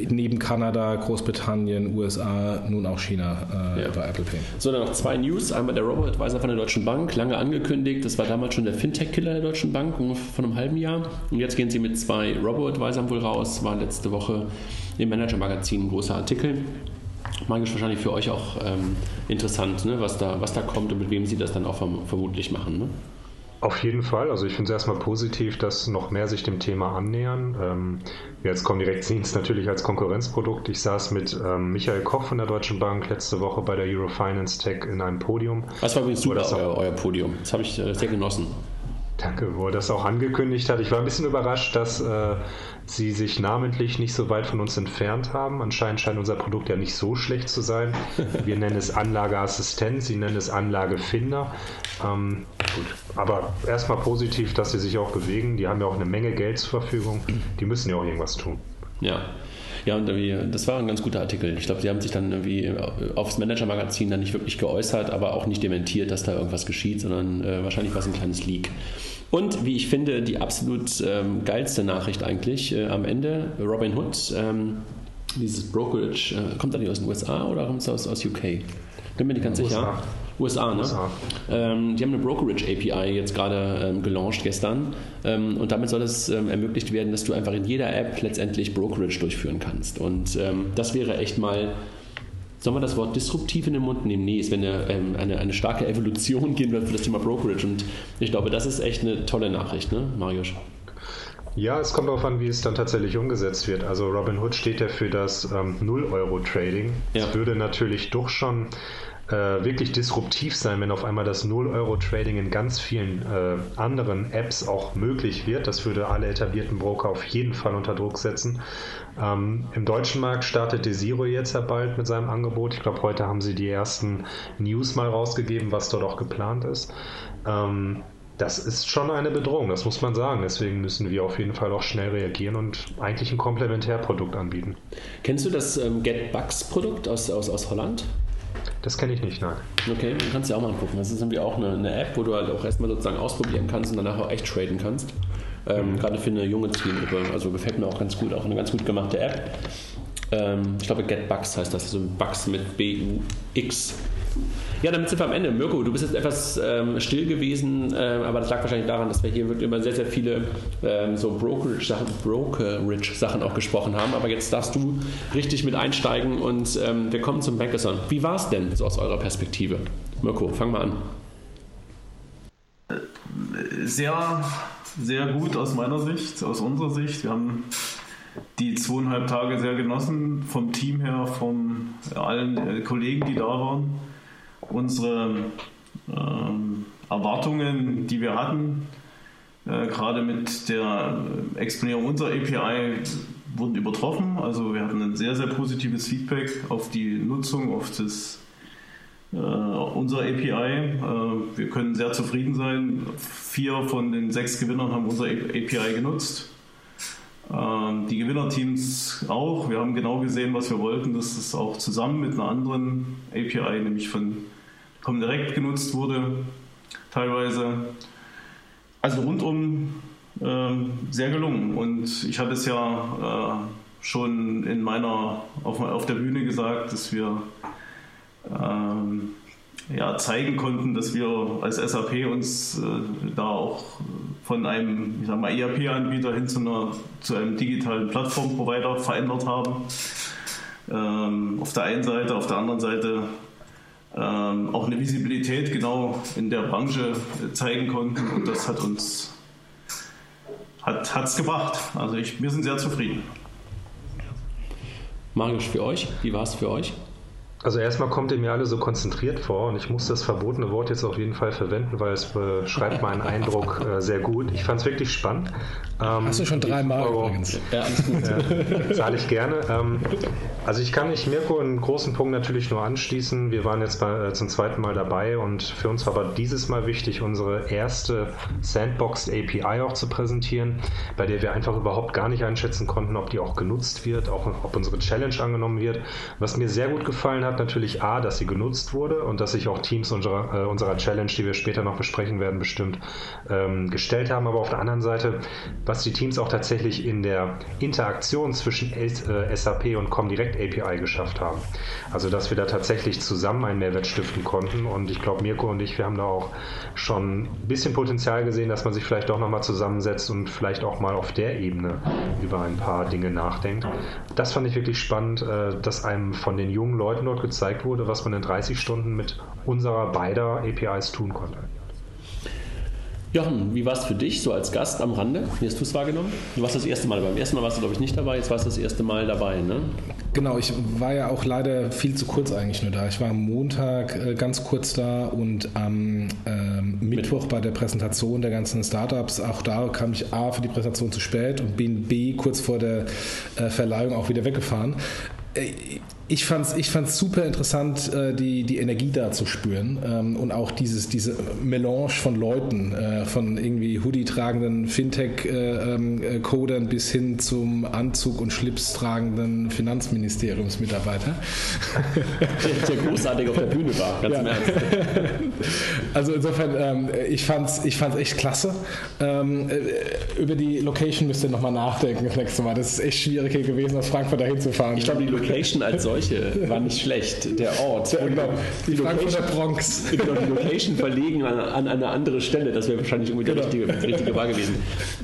neben Kanada, Großbritannien, USA, nun auch China äh, ja. bei Apple Pay. So, dann noch zwei News. Einmal der Robo-Advisor von der Deutschen Bank, lange angekündigt. Das war damals schon der Fintech-Killer der Deutschen Bank von einem halben Jahr. Und jetzt gehen sie mit zwei Robo-Advisern wohl raus. War letzte Woche im Manager-Magazin ein großer Artikel magisch wahrscheinlich für euch auch ähm, interessant, ne? was, da, was da kommt und mit wem sie das dann auch verm vermutlich machen. Ne? Auf jeden Fall. Also ich finde es erstmal positiv, dass noch mehr sich dem Thema annähern. Ähm, wir als Comdirect sehen es natürlich als Konkurrenzprodukt. Ich saß mit ähm, Michael Koch von der Deutschen Bank letzte Woche bei der Eurofinance Tech in einem Podium. Das war übrigens super, euer, euer, Podium. Das habe ich äh, sehr genossen. Danke, wo er das auch angekündigt hat. Ich war ein bisschen überrascht, dass äh, sie sich namentlich nicht so weit von uns entfernt haben. Anscheinend scheint unser Produkt ja nicht so schlecht zu sein. Wir nennen es Anlageassistent, sie nennen es Anlagefinder. Ähm, gut, aber erstmal positiv, dass sie sich auch bewegen. Die haben ja auch eine Menge Geld zur Verfügung. Die müssen ja auch irgendwas tun. Ja. Ja, und das war ein ganz guter Artikel. Ich glaube, sie haben sich dann irgendwie aufs Manager-Magazin dann nicht wirklich geäußert, aber auch nicht dementiert, dass da irgendwas geschieht, sondern äh, wahrscheinlich war es ein kleines Leak. Und wie ich finde, die absolut ähm, geilste Nachricht eigentlich äh, am Ende, Robin Hood, ähm, dieses Brokerage, äh, kommt das nicht aus den USA oder kommt es aus, aus UK? Bin mir nicht ganz USA. sicher. USA, ne? USA. Ähm, die haben eine Brokerage API jetzt gerade ähm, gelauncht gestern ähm, und damit soll es ähm, ermöglicht werden, dass du einfach in jeder App letztendlich Brokerage durchführen kannst. Und ähm, das wäre echt mal soll man das Wort disruptiv in den Mund nehmen? Nee, es wäre eine, ähm, eine, eine starke Evolution gehen wird für das Thema Brokerage. Und ich glaube, das ist echt eine tolle Nachricht, ne, Marius? Ja, es kommt darauf an, wie es dann tatsächlich umgesetzt wird. Also Robinhood steht ja für das ähm, 0-Euro-Trading. Es ja. würde natürlich doch schon äh, wirklich disruptiv sein, wenn auf einmal das 0-Euro-Trading in ganz vielen äh, anderen Apps auch möglich wird. Das würde alle etablierten Broker auf jeden Fall unter Druck setzen. Ähm, Im deutschen Markt startet Desiro jetzt ja bald mit seinem Angebot. Ich glaube, heute haben sie die ersten News mal rausgegeben, was dort auch geplant ist. Ähm, das ist schon eine Bedrohung, das muss man sagen. Deswegen müssen wir auf jeden Fall auch schnell reagieren und eigentlich ein Komplementärprodukt anbieten. Kennst du das ähm, GetBucks-Produkt aus, aus, aus Holland? Das kenne ich nicht, nein. Okay, dann kannst du ja auch mal angucken. Das ist irgendwie auch eine, eine, App, wo du halt auch erstmal sozusagen ausprobieren kannst und danach auch echt traden kannst. Ähm, mhm. Gerade für eine junge Zielgruppe. Also gefällt mir auch ganz gut. Auch eine ganz gut gemachte App. Ähm, ich glaube, GetBucks heißt das. Also Bugs mit B-U-X. Ja, damit sind wir am Ende. Mirko, du bist jetzt etwas ähm, still gewesen, äh, aber das lag wahrscheinlich daran, dass wir hier wirklich über sehr, sehr viele ähm, so Brokerage-Sachen Brokerage auch gesprochen haben. Aber jetzt darfst du richtig mit einsteigen und ähm, wir kommen zum Bankathon. Wie war es denn so aus eurer Perspektive? Mirko, fang mal an. Sehr, sehr gut aus meiner Sicht, aus unserer Sicht. Wir haben die zweieinhalb Tage sehr genossen, vom Team her, von allen äh, Kollegen, die da waren unsere ähm, Erwartungen, die wir hatten, äh, gerade mit der Exponierung unserer API, wurden übertroffen. Also wir hatten ein sehr, sehr positives Feedback auf die Nutzung, auf das äh, unserer API. Äh, wir können sehr zufrieden sein. Vier von den sechs Gewinnern haben unsere API genutzt. Ähm, die Gewinnerteams auch. Wir haben genau gesehen, was wir wollten, dass es auch zusammen mit einer anderen API, nämlich von Comdirect genutzt wurde, teilweise. Also rundum äh, sehr gelungen. Und ich hatte es ja äh, schon in meiner, auf, auf, der Bühne gesagt, dass wir äh, ja, zeigen konnten, dass wir als SAP uns äh, da auch von einem mal, ERP-Anbieter hin zu, einer, zu einem digitalen Plattformprovider verändert haben. Ähm, auf der einen Seite, auf der anderen Seite ähm, auch eine Visibilität genau in der Branche zeigen konnten und das hat uns hat es gebracht. Also ich, wir sind sehr zufrieden. Marius, für euch, wie war es für euch? Also erstmal kommt ihr mir alle so konzentriert vor und ich muss das verbotene Wort jetzt auf jeden Fall verwenden, weil es beschreibt meinen Eindruck äh, sehr gut. Ich fand es wirklich spannend. Ähm, Hast du schon dreimal übrigens. Ja, alles gut. Ja, zahle ich gerne. Ähm, also ich kann mich Mirko einen großen Punkt natürlich nur anschließen. Wir waren jetzt bei, äh, zum zweiten Mal dabei und für uns war aber dieses Mal wichtig, unsere erste Sandboxed API auch zu präsentieren, bei der wir einfach überhaupt gar nicht einschätzen konnten, ob die auch genutzt wird, auch ob unsere Challenge angenommen wird. Was mir sehr gut gefallen hat, natürlich A, dass sie genutzt wurde und dass sich auch Teams unserer, äh, unserer Challenge, die wir später noch besprechen werden, bestimmt ähm, gestellt haben. Aber auf der anderen Seite, was die Teams auch tatsächlich in der Interaktion zwischen äh, SAP und Comdirect API geschafft haben. Also, dass wir da tatsächlich zusammen einen Mehrwert stiften konnten. Und ich glaube, Mirko und ich, wir haben da auch schon ein bisschen Potenzial gesehen, dass man sich vielleicht auch nochmal zusammensetzt und vielleicht auch mal auf der Ebene über ein paar Dinge nachdenkt. Das fand ich wirklich spannend, äh, dass einem von den jungen Leuten dort gezeigt wurde, was man in 30 Stunden mit unserer beider APIs tun konnte. Jochen, wie war es für dich so als Gast am Rande? Wie hast du es wahrgenommen? Du warst das erste Mal dabei. Beim ersten Mal warst du, glaube ich, nicht dabei, jetzt warst du das erste Mal dabei, ne? Genau, ich war ja auch leider viel zu kurz eigentlich nur da. Ich war am Montag äh, ganz kurz da und am ähm, Mittwoch bei der Präsentation der ganzen Startups. Auch da kam ich A für die Präsentation zu spät und bin B kurz vor der äh, Verleihung auch wieder weggefahren. Äh, ich fand es ich fand's super interessant, äh, die, die Energie da zu spüren ähm, und auch dieses, diese Melange von Leuten, äh, von irgendwie Hoodie-tragenden Fintech-Codern ähm, bis hin zum Anzug- und Schlips tragenden Finanzministeriumsmitarbeiter. Der, großartig auf der Bühne war, ganz ja. im Ernst. Also insofern, ähm, ich fand es ich fand's echt klasse. über die Location müsst ihr nochmal nachdenken das nächste Mal. Das ist echt schwierig hier gewesen, aus Frankfurt dahin zu fahren. Ich glaube, die Location als solche Schläuche war nicht schlecht. Der Ort. Ja, genau. Die, die Location, Bronx. die Location verlegen an, an, eine andere Stelle. Das wäre wahrscheinlich irgendwie genau. der richtige, richtige Wahl gewesen.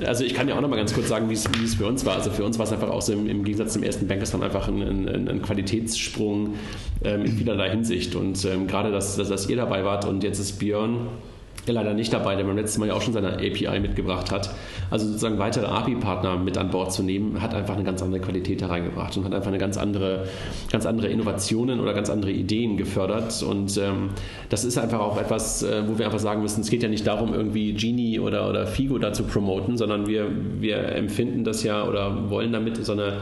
Also ich kann ja auch noch mal ganz kurz sagen, wie es für uns war. Also für uns war es einfach auch so im, im Gegensatz zum ersten Bankers dann einfach ein, ein, ein Qualitätssprung ähm, in vielerlei Hinsicht. Und ähm, gerade, dass, dass, dass ihr dabei wart und jetzt ist Björn leider nicht dabei, der beim letzten Mal ja auch schon seine API mitgebracht hat. Also sozusagen weitere API-Partner mit an Bord zu nehmen, hat einfach eine ganz andere Qualität hereingebracht und hat einfach eine ganz andere, ganz andere Innovationen oder ganz andere Ideen gefördert. Und ähm, das ist einfach auch etwas, äh, wo wir einfach sagen müssen, es geht ja nicht darum, irgendwie Genie oder, oder Figo da zu promoten, sondern wir, wir empfinden das ja oder wollen damit so eine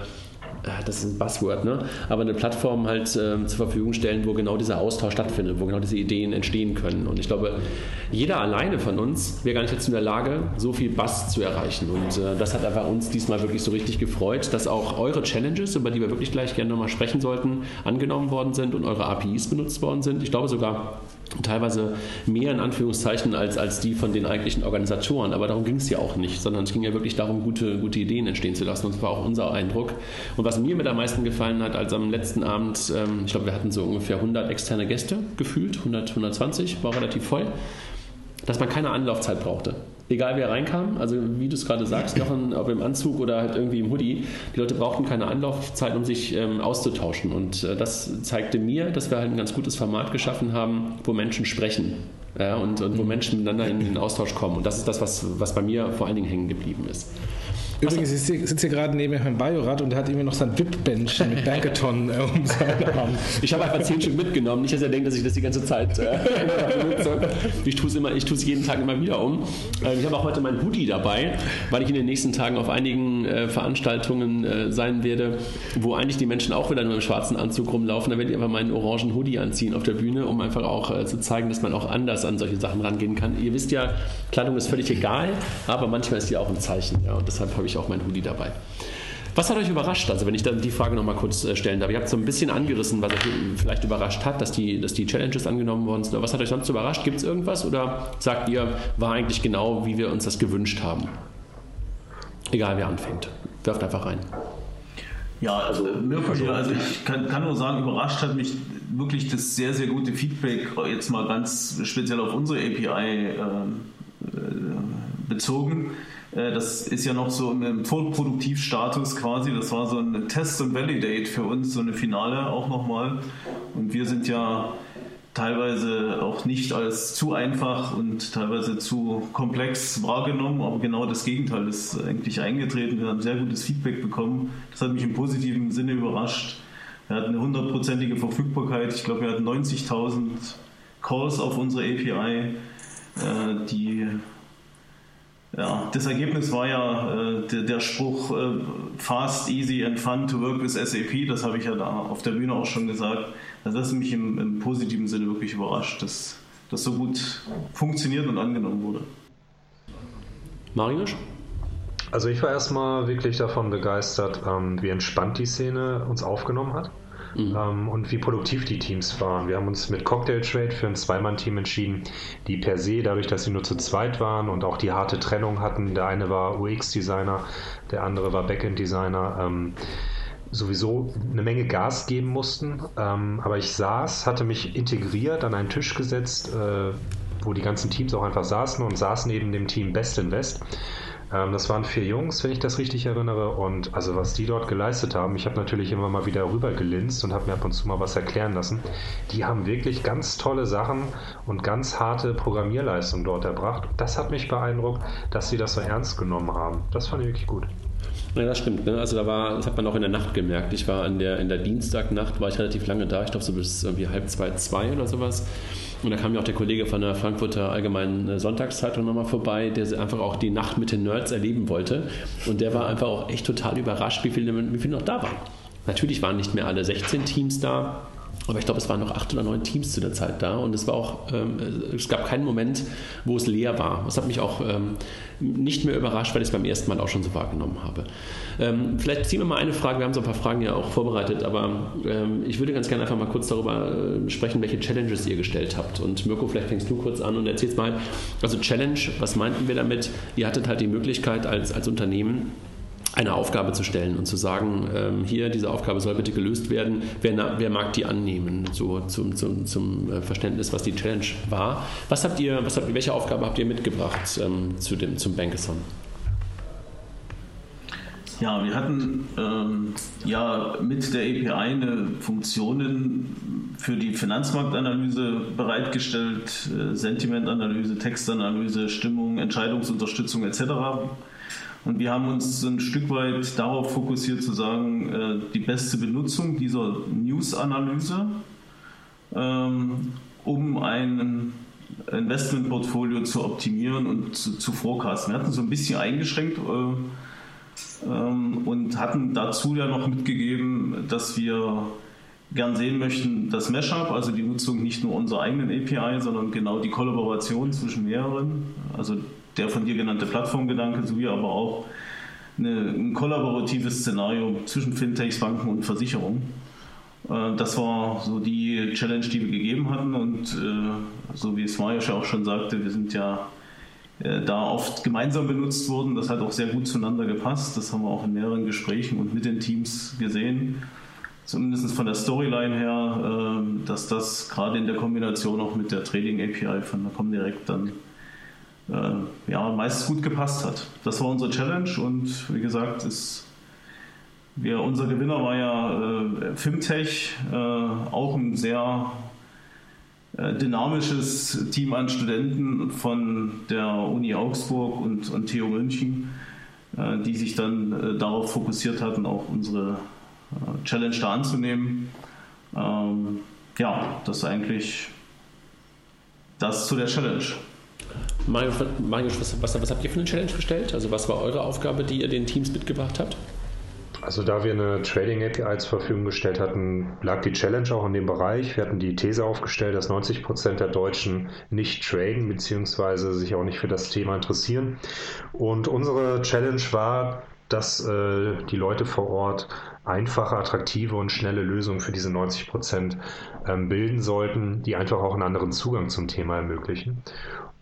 das ist ein Buzzword, ne? aber eine Plattform halt äh, zur Verfügung stellen, wo genau dieser Austausch stattfindet, wo genau diese Ideen entstehen können. Und ich glaube, jeder alleine von uns wäre gar nicht jetzt in der Lage, so viel Buzz zu erreichen. Und äh, das hat einfach uns diesmal wirklich so richtig gefreut, dass auch eure Challenges, über die wir wirklich gleich gerne nochmal sprechen sollten, angenommen worden sind und eure APIs benutzt worden sind. Ich glaube sogar, teilweise mehr in Anführungszeichen als, als die von den eigentlichen Organisatoren. Aber darum ging es ja auch nicht, sondern es ging ja wirklich darum, gute, gute Ideen entstehen zu lassen. Und das war auch unser Eindruck. Und was mir mit am meisten gefallen hat, als am letzten Abend, ähm, ich glaube, wir hatten so ungefähr 100 externe Gäste gefühlt, 100, 120, war relativ voll, dass man keine Anlaufzeit brauchte egal wer reinkam, also wie du es gerade sagst, Jochen, ob im Anzug oder halt irgendwie im Hoodie, die Leute brauchten keine Anlaufzeit, um sich ähm, auszutauschen. Und äh, das zeigte mir, dass wir halt ein ganz gutes Format geschaffen haben, wo Menschen sprechen. Ja, und, und wo Menschen miteinander in den Austausch kommen. Und das ist das, was, was bei mir vor allen Dingen hängen geblieben ist. Übrigens, ich sitze hier gerade neben Herrn Bajorat und der hat irgendwie noch sein VIP-Bench mit Bankathon äh, um seinen Arm. Ich habe einfach zehn Stück mitgenommen. Nicht, dass er denkt, dass ich das die ganze Zeit äh, benutze. Ich tue es immer, ich tue es jeden Tag immer wieder um. Äh, ich habe auch heute mein Hoodie dabei, weil ich in den nächsten Tagen auf einigen äh, Veranstaltungen äh, sein werde, wo eigentlich die Menschen auch wieder nur im schwarzen Anzug rumlaufen. Da werde ich einfach meinen orangen Hoodie anziehen auf der Bühne, um einfach auch äh, zu zeigen, dass man auch anders an solche Sachen rangehen kann. Ihr wisst ja, Kleidung ist völlig egal, aber manchmal ist die auch ein Zeichen. Ja, und deshalb habe ich auch mein Hoodie dabei. Was hat euch überrascht? Also wenn ich dann die Frage nochmal kurz äh, stellen darf. Ihr habt so ein bisschen angerissen, was euch vielleicht überrascht hat, dass die, dass die Challenges angenommen worden sind. was hat euch sonst überrascht? Gibt es irgendwas? Oder sagt ihr, war eigentlich genau, wie wir uns das gewünscht haben? Egal, wer anfängt. Werft einfach rein. Ja, also Mirko hier, also ich kann, kann, nur sagen, überrascht hat mich wirklich das sehr, sehr gute Feedback, jetzt mal ganz speziell auf unsere API äh, äh, bezogen. Äh, das ist ja noch so im Vorproduktivstatus quasi. Das war so ein Test und Validate für uns, so eine Finale auch nochmal. Und wir sind ja teilweise auch nicht als zu einfach und teilweise zu komplex wahrgenommen, aber genau das Gegenteil ist eigentlich eingetreten. Wir haben sehr gutes Feedback bekommen. Das hat mich im positiven Sinne überrascht. Wir hatten eine hundertprozentige Verfügbarkeit. Ich glaube, wir hatten 90.000 Calls auf unsere API, äh, die ja, das Ergebnis war ja äh, der, der, Spruch äh, Fast, Easy and Fun to Work with SAP. Das habe ich ja da auf der Bühne auch schon gesagt. Also das hat mich im, im positiven Sinne wirklich überrascht, dass das so gut funktioniert und angenommen wurde. Marius? Also ich war erstmal wirklich davon begeistert, ähm, wie entspannt die Szene uns aufgenommen hat mhm. ähm, und wie produktiv die Teams waren. Wir haben uns mit Cocktail Trade für ein Zweimann-Team entschieden, die per se, dadurch, dass sie nur zu zweit waren und auch die harte Trennung hatten, der eine war UX-Designer, der andere war Backend-Designer, ähm, sowieso eine Menge Gas geben mussten. Ähm, aber ich saß, hatte mich integriert an einen Tisch gesetzt, äh, wo die ganzen Teams auch einfach saßen und saß neben dem Team Best in West. Ähm, das waren vier Jungs, wenn ich das richtig erinnere. Und also was die dort geleistet haben, ich habe natürlich immer mal wieder rüber gelinst und habe mir ab und zu mal was erklären lassen. Die haben wirklich ganz tolle Sachen und ganz harte Programmierleistungen dort erbracht. Das hat mich beeindruckt, dass sie das so ernst genommen haben. Das fand ich wirklich gut. Ja, das stimmt. Ne? Also da war, das hat man auch in der Nacht gemerkt. Ich war in der, in der Dienstagnacht, war ich relativ lange da, ich glaube so bis irgendwie halb zwei, zwei oder sowas. Und da kam ja auch der Kollege von der Frankfurter Allgemeinen äh, Sonntagszeitung nochmal vorbei, der einfach auch die Nacht mit den Nerds erleben wollte. Und der war einfach auch echt total überrascht, wie viele, wie viele noch da waren. Natürlich waren nicht mehr alle 16 Teams da, aber ich glaube, es waren noch acht oder neun Teams zu der Zeit da und es war auch, ähm, es gab keinen Moment, wo es leer war. Das hat mich auch ähm, nicht mehr überrascht, weil ich es beim ersten Mal auch schon so wahrgenommen habe. Ähm, vielleicht ziehen wir mal eine Frage, wir haben so ein paar Fragen ja auch vorbereitet, aber ähm, ich würde ganz gerne einfach mal kurz darüber äh, sprechen, welche Challenges ihr gestellt habt. Und Mirko, vielleicht fängst du kurz an und erzählst mal, also Challenge, was meinten wir damit? Ihr hattet halt die Möglichkeit als, als Unternehmen, eine Aufgabe zu stellen und zu sagen, ähm, hier, diese Aufgabe soll bitte gelöst werden, wer, wer mag die annehmen, so zum, zum, zum äh, Verständnis, was die Challenge war. Was habt ihr, was habt, welche Aufgabe habt ihr mitgebracht ähm, zu dem, zum Bankathon? Ja, wir hatten ähm, ja mit der API eine Funktionen für die Finanzmarktanalyse bereitgestellt, äh, Sentimentanalyse, Textanalyse, Stimmung, Entscheidungsunterstützung etc. Und wir haben uns ein Stück weit darauf fokussiert zu sagen, äh, die beste Benutzung dieser News-Analyse, ähm, um ein Investmentportfolio zu optimieren und zu, zu forecasten. Wir hatten so ein bisschen eingeschränkt äh, ähm, und hatten dazu ja noch mitgegeben, dass wir gern sehen möchten, das Mashup, also die Nutzung nicht nur unserer eigenen API, sondern genau die Kollaboration zwischen mehreren, also der von dir genannte Plattformgedanke sowie aber auch eine, ein kollaboratives Szenario zwischen Fintechs, Banken und Versicherungen. Äh, das war so die Challenge, die wir gegeben hatten und äh, so wie es Marius ja auch schon sagte, wir sind ja äh, da oft gemeinsam benutzt worden. Das hat auch sehr gut zueinander gepasst. Das haben wir auch in mehreren Gesprächen und mit den Teams gesehen. Zumindest von der Storyline her, dass das gerade in der Kombination auch mit der Trading API von der Comdirect dann äh, ja, meist gut gepasst hat. Das war unsere Challenge und wie gesagt, ist, wir, unser Gewinner war ja äh, Fimtech, äh, auch ein sehr äh, dynamisches Team an Studenten von der Uni Augsburg und, und TU München, äh, die sich dann äh, darauf fokussiert hatten, auch unsere Challenge da anzunehmen. Ähm, ja, das ist eigentlich das zu der Challenge. Marius, was, was, was habt ihr für eine Challenge gestellt? Also was war eure Aufgabe, die ihr den Teams mitgebracht habt? Also da wir eine Trading API zur Verfügung gestellt hatten, lag die Challenge auch in dem Bereich. Wir hatten die These aufgestellt, dass 90 Prozent der Deutschen nicht traden bzw. sich auch nicht für das Thema interessieren. Und unsere Challenge war, dass äh, die Leute vor Ort einfache, attraktive und schnelle Lösungen für diese 90 Prozent ähm, bilden sollten, die einfach auch einen anderen Zugang zum Thema ermöglichen.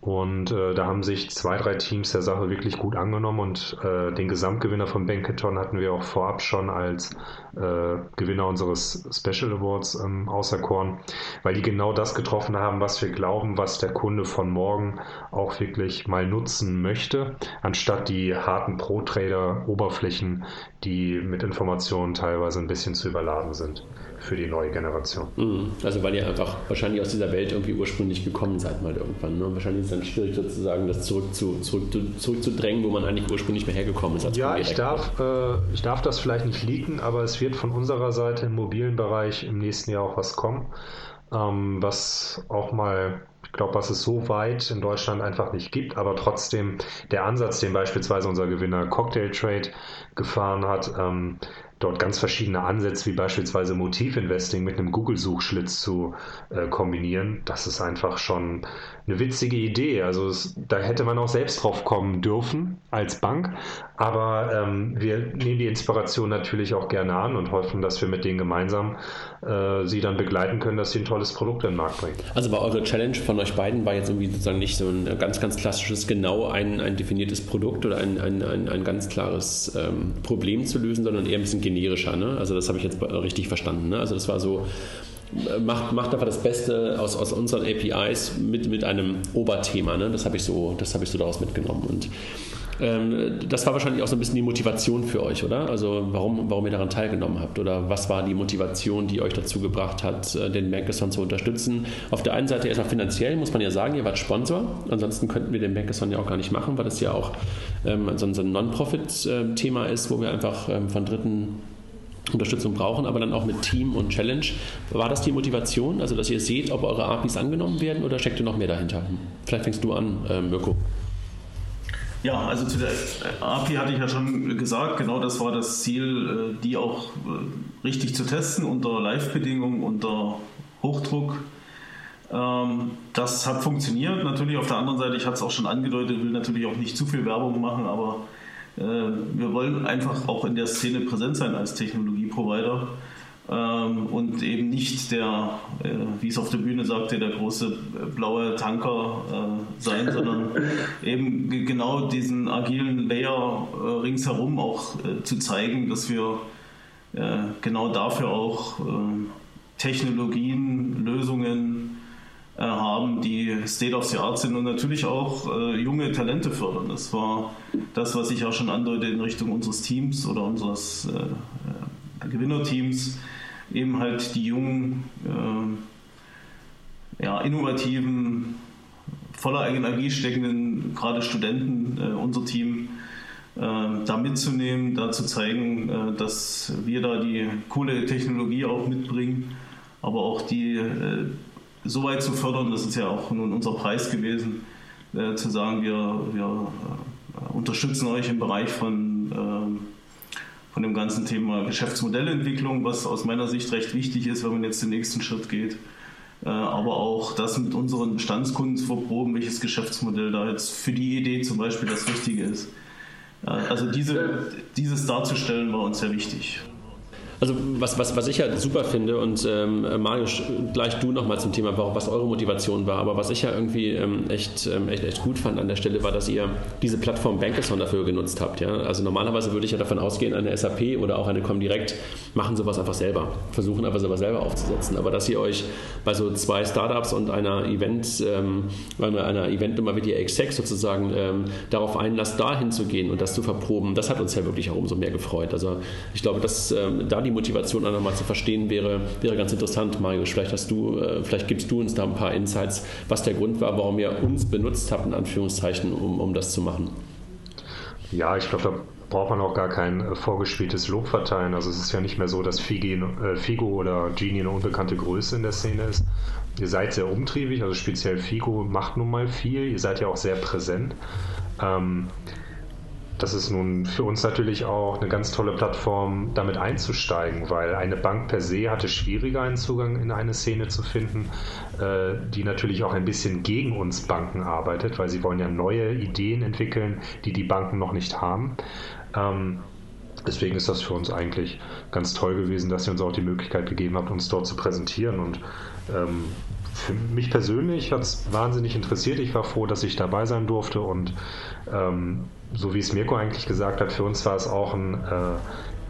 Und äh, da haben sich zwei, drei Teams der Sache wirklich gut angenommen und äh, den Gesamtgewinner von Bankathon hatten wir auch vorab schon als äh, Gewinner unseres Special Awards ähm, auserkoren, weil die genau das getroffen haben, was wir glauben, was der Kunde von morgen auch wirklich mal nutzen möchte, anstatt die harten Pro-Trader-Oberflächen, die mit Informationen teilweise ein bisschen zu überladen sind für die neue Generation. Mhm. Also weil ihr einfach wahrscheinlich aus dieser Welt irgendwie ursprünglich gekommen seid mal irgendwann. Ne? Wahrscheinlich ist es dann schwierig sozusagen, das zurück zu, zurück, zurückzudrängen, wo man eigentlich ursprünglich mehr hergekommen ist. ja, ich darf, äh, ich darf das vielleicht nicht leaken, aber es wird von unserer Seite im mobilen Bereich im nächsten Jahr auch was kommen, ähm, was auch mal ich glaube, was es so weit in Deutschland einfach nicht gibt, aber trotzdem der Ansatz, den beispielsweise unser Gewinner Cocktail Trade gefahren hat, ähm, dort ganz verschiedene Ansätze wie beispielsweise Motivinvesting mit einem Google-Suchschlitz zu äh, kombinieren, das ist einfach schon eine witzige Idee. Also es, da hätte man auch selbst drauf kommen dürfen als Bank, aber ähm, wir nehmen die Inspiration natürlich auch gerne an und hoffen, dass wir mit denen gemeinsam äh, sie dann begleiten können, dass sie ein tolles Produkt in den Markt bringen. Also war eure Challenge von euch beiden war jetzt irgendwie sozusagen nicht so ein ganz, ganz klassisches, genau ein, ein definiertes Produkt oder ein, ein, ein, ein ganz klares ähm, Problem zu lösen, sondern eher ein bisschen generischer. Ne? Also das habe ich jetzt richtig verstanden. Ne? Also das war so, äh, macht, macht einfach das Beste aus, aus unseren APIs mit, mit einem Oberthema. Ne? Das habe ich, so, hab ich so daraus mitgenommen. Und das war wahrscheinlich auch so ein bisschen die Motivation für euch, oder? Also warum, warum ihr daran teilgenommen habt oder was war die Motivation, die euch dazu gebracht hat, äh, den Bankathon zu unterstützen? Auf der einen Seite erstmal finanziell, muss man ja sagen, ihr wart Sponsor. Ansonsten könnten wir den Bankathon ja auch gar nicht machen, weil das ja auch ähm, so ein Non-Profit-Thema ist, wo wir einfach ähm, von Dritten Unterstützung brauchen, aber dann auch mit Team und Challenge. War das die Motivation, also dass ihr seht, ob eure APIs angenommen werden oder steckt ihr noch mehr dahinter? Vielleicht fängst du an, Mirko. Ja, also zu der API hatte ich ja schon gesagt, genau das war das Ziel, äh, die auch äh, richtig zu testen unter Live-Bedingungen, unter Hochdruck. Ähm, das hat funktioniert. Natürlich auf der anderen Seite, ich hatte es auch schon angedeutet, will natürlich auch nicht zu viel Werbung machen, aber äh, wir wollen einfach auch in der Szene präsent sein als Technologieprovider. ähm, und eben nicht der, äh, wie es auf der Bühne sagte, der große äh, blaue Tanker äh, sein, sondern eben genau diesen agilen Layer ringsherum auch zu zeigen, dass wir genau dafür auch Technologien, Lösungen haben, die State of the Art sind und natürlich auch junge Talente fördern. Das war das, was ich auch schon andeute in Richtung unseres Teams oder unseres Gewinnerteams eben halt die jungen, äh, ja, innovativen, voller Energie steckenden, gerade Studenten, äh, unser Team, äh, da mitzunehmen, da zu zeigen, äh, dass wir da die coole Technologie auch mitbringen, aber auch die äh, so weit zu fördern, das ist ja auch nun unser Preis gewesen, äh, zu sagen, wir, wir unterstützen euch im Bereich von ähm, von dem ganzen Thema Geschäftsmodellentwicklung, was aus meiner Sicht recht wichtig ist, wenn man jetzt den nächsten Schritt geht. Äh, aber auch das mit unseren Bestandskunden zu verproben, welches Geschäftsmodell da jetzt für die Idee zum Beispiel das Richtige ist. Äh, also diese, dieses darzustellen war uns sehr wichtig. Also was, was, was ich ja super finde und ähm, Mario, gleich du nochmal zum Thema, was eure Motivation war, aber was ich ja irgendwie ähm, echt, ähm, echt, echt gut fand an der Stelle war, dass ihr diese Plattform Bankathon dafür genutzt habt. Ja? Also normalerweise würde ich ja davon ausgehen, eine SAP oder auch eine Comdirect machen sowas einfach selber, versuchen aber sowas selber aufzusetzen. Aber dass ihr euch bei so zwei Startups und einer Event, ähm, einer Eventnummer wie die XSEC sozusagen ähm, darauf einlasst, dahin zu gehen und das zu verproben, das hat uns ja wirklich auch umso mehr gefreut. Also ich glaube, dass ähm, da die die Motivation auch nochmal zu verstehen wäre, wäre ganz interessant, Marius. Vielleicht hast du, äh, vielleicht gibst du uns da ein paar Insights, was der Grund war, warum ihr uns benutzt habt, in Anführungszeichen, um, um das zu machen. Ja, ich glaube, da braucht man auch gar kein äh, vorgespieltes Lob verteilen. Also es ist ja nicht mehr so, dass äh, Figo oder Genie eine unbekannte Größe in der Szene ist. Ihr seid sehr umtriebig, also speziell Figo macht nun mal viel. Ihr seid ja auch sehr präsent. Ähm, das ist nun für uns natürlich auch eine ganz tolle Plattform, damit einzusteigen, weil eine Bank per se hatte schwieriger einen Zugang in eine Szene zu finden, äh, die natürlich auch ein bisschen gegen uns Banken arbeitet, weil sie wollen ja neue Ideen entwickeln, die die Banken noch nicht haben. Ähm, deswegen ist das für uns eigentlich ganz toll gewesen, dass ihr uns auch die Möglichkeit gegeben habt, uns dort zu präsentieren. Und ähm, für mich persönlich hat es wahnsinnig interessiert. Ich war froh, dass ich dabei sein durfte und ähm, so wie es Mirko eigentlich gesagt hat, für uns war es auch ein, äh,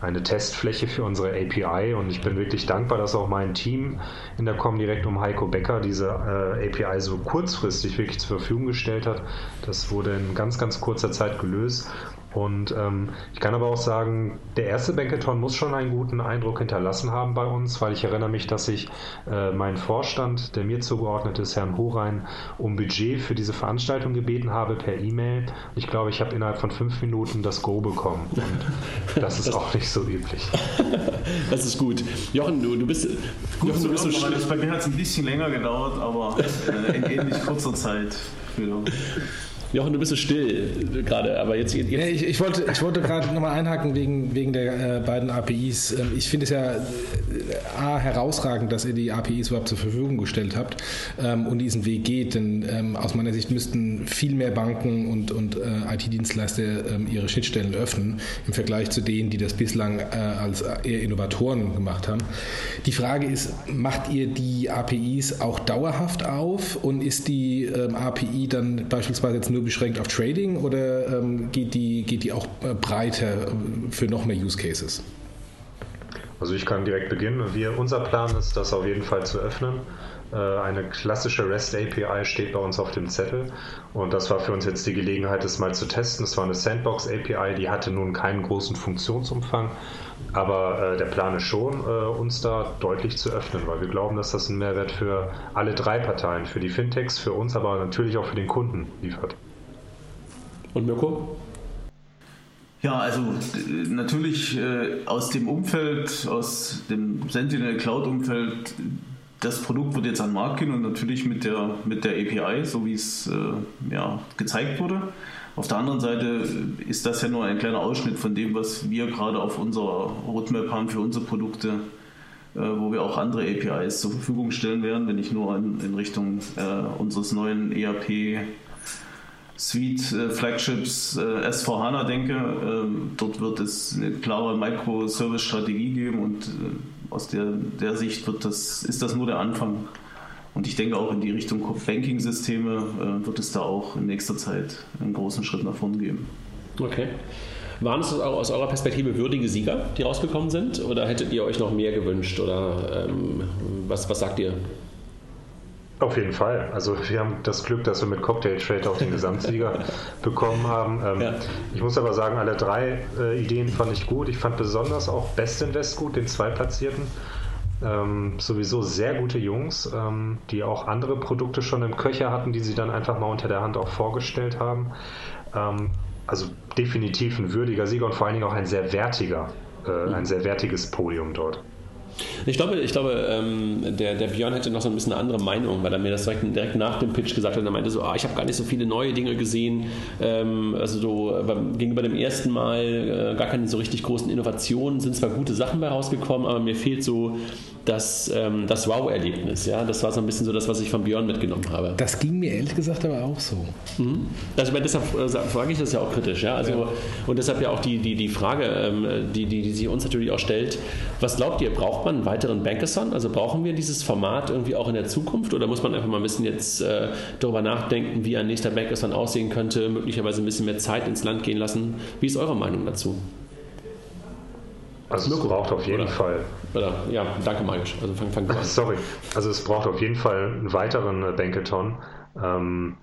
eine Testfläche für unsere API und ich bin wirklich dankbar, dass auch mein Team in der Comdirect um Heiko Becker diese äh, API so kurzfristig wirklich zur Verfügung gestellt hat. Das wurde in ganz, ganz kurzer Zeit gelöst und ähm, ich kann aber auch sagen, der erste Bankathon muss schon einen guten Eindruck hinterlassen haben bei uns, weil ich erinnere mich, dass ich äh, meinen Vorstand, der mir zugeordnet ist, Herrn Horein, um Budget für diese Veranstaltung gebeten habe per E-Mail. Ich glaube, ich habe innerhalb von fünf Minuten das Go bekommen. Und das ist auch nicht so üblich. Das ist gut. Jochen, du, du bist, gut Jochen, du bist so schnell. Bei mir hat es ein bisschen länger gedauert, aber äh, in ähnlich kurzer Zeit. Für Jochen, du bist so still gerade, aber jetzt. jetzt ja, ich, ich, wollte, ich wollte gerade nochmal einhaken wegen, wegen der äh, beiden APIs. Ähm, ich finde es ja äh, A, herausragend, dass ihr die APIs überhaupt zur Verfügung gestellt habt ähm, und diesen Weg geht, denn ähm, aus meiner Sicht müssten viel mehr Banken und, und äh, IT-Dienstleister ähm, ihre Schnittstellen öffnen im Vergleich zu denen, die das bislang äh, als eher Innovatoren gemacht haben. Die Frage ist, macht ihr die APIs auch dauerhaft auf und ist die ähm, API dann beispielsweise jetzt nur nur beschränkt auf Trading oder ähm, geht, die, geht die auch äh, breiter für noch mehr Use Cases? Also ich kann direkt beginnen. Wir, unser Plan ist, das auf jeden Fall zu öffnen. Äh, eine klassische REST API steht bei uns auf dem Zettel und das war für uns jetzt die Gelegenheit, das mal zu testen. Es war eine Sandbox API, die hatte nun keinen großen Funktionsumfang, aber äh, der Plan ist schon, uns da deutlich zu öffnen, weil wir glauben, dass das einen Mehrwert für alle drei Parteien, für die Fintechs, für uns, aber natürlich auch für den Kunden liefert. Und Mirko? Ja, also natürlich äh, aus dem Umfeld, aus dem Sentinel Cloud-Umfeld, das Produkt wird jetzt an den Markt gehen und natürlich mit der, mit der API, so wie es äh, ja, gezeigt wurde. Auf der anderen Seite ist das ja nur ein kleiner Ausschnitt von dem, was wir gerade auf unserer Roadmap haben für unsere Produkte, äh, wo wir auch andere APIs zur Verfügung stellen werden, wenn ich nur in, in Richtung äh, unseres neuen ERP Suite äh, Flagships äh, S4 HANA denke, äh, dort wird es eine klare Microservice-Strategie geben und äh, aus der, der Sicht wird das, ist das nur der Anfang. Und ich denke auch in die Richtung Banking-Systeme äh, wird es da auch in nächster Zeit einen großen Schritt nach vorn geben. Okay. Waren es aus eurer Perspektive würdige Sieger, die rausgekommen sind? Oder hättet ihr euch noch mehr gewünscht? Oder ähm, was, was sagt ihr? Auf jeden Fall. Also wir haben das Glück, dass wir mit Cocktail Trade auch den Gesamtsieger bekommen haben. Ähm, ja. Ich muss aber sagen, alle drei äh, Ideen fand ich gut. Ich fand besonders auch Best Invest gut, den Zweitplatzierten. Ähm, sowieso sehr gute Jungs, ähm, die auch andere Produkte schon im Köcher hatten, die sie dann einfach mal unter der Hand auch vorgestellt haben. Ähm, also definitiv ein würdiger Sieger und vor allen Dingen auch ein sehr wertiger, äh, ein sehr wertiges Podium dort. Ich glaube, ich glaube ähm, der, der Björn hätte noch so ein bisschen eine andere Meinung, weil er mir das direkt, direkt nach dem Pitch gesagt hat. Er meinte so, ah, ich habe gar nicht so viele neue Dinge gesehen. Ähm, also so beim, gegenüber dem ersten Mal äh, gar keine so richtig großen Innovationen. Sind zwar gute Sachen bei rausgekommen, aber mir fehlt so das, ähm, das Wow-Erlebnis. Ja? Das war so ein bisschen so das, was ich von Björn mitgenommen habe. Das ging mir ehrlich gesagt aber auch so. Mhm. Also deshalb äh, frage ich das ja auch kritisch. Ja? Also, ja. Und deshalb ja auch die, die, die Frage, ähm, die, die, die sich uns natürlich auch stellt, was glaubt ihr, braucht man einen weiteren Bankathon? Also brauchen wir dieses Format irgendwie auch in der Zukunft oder muss man einfach mal ein bisschen jetzt äh, darüber nachdenken, wie ein nächster Bankathon aussehen könnte, möglicherweise ein bisschen mehr Zeit ins Land gehen lassen? Wie ist eure Meinung dazu? Also es braucht auf jeden oder? Fall. Oder, ja, danke, Marius. Also fang, fang an. Sorry. Also es braucht auf jeden Fall einen weiteren äh, Bankathon. Ähm,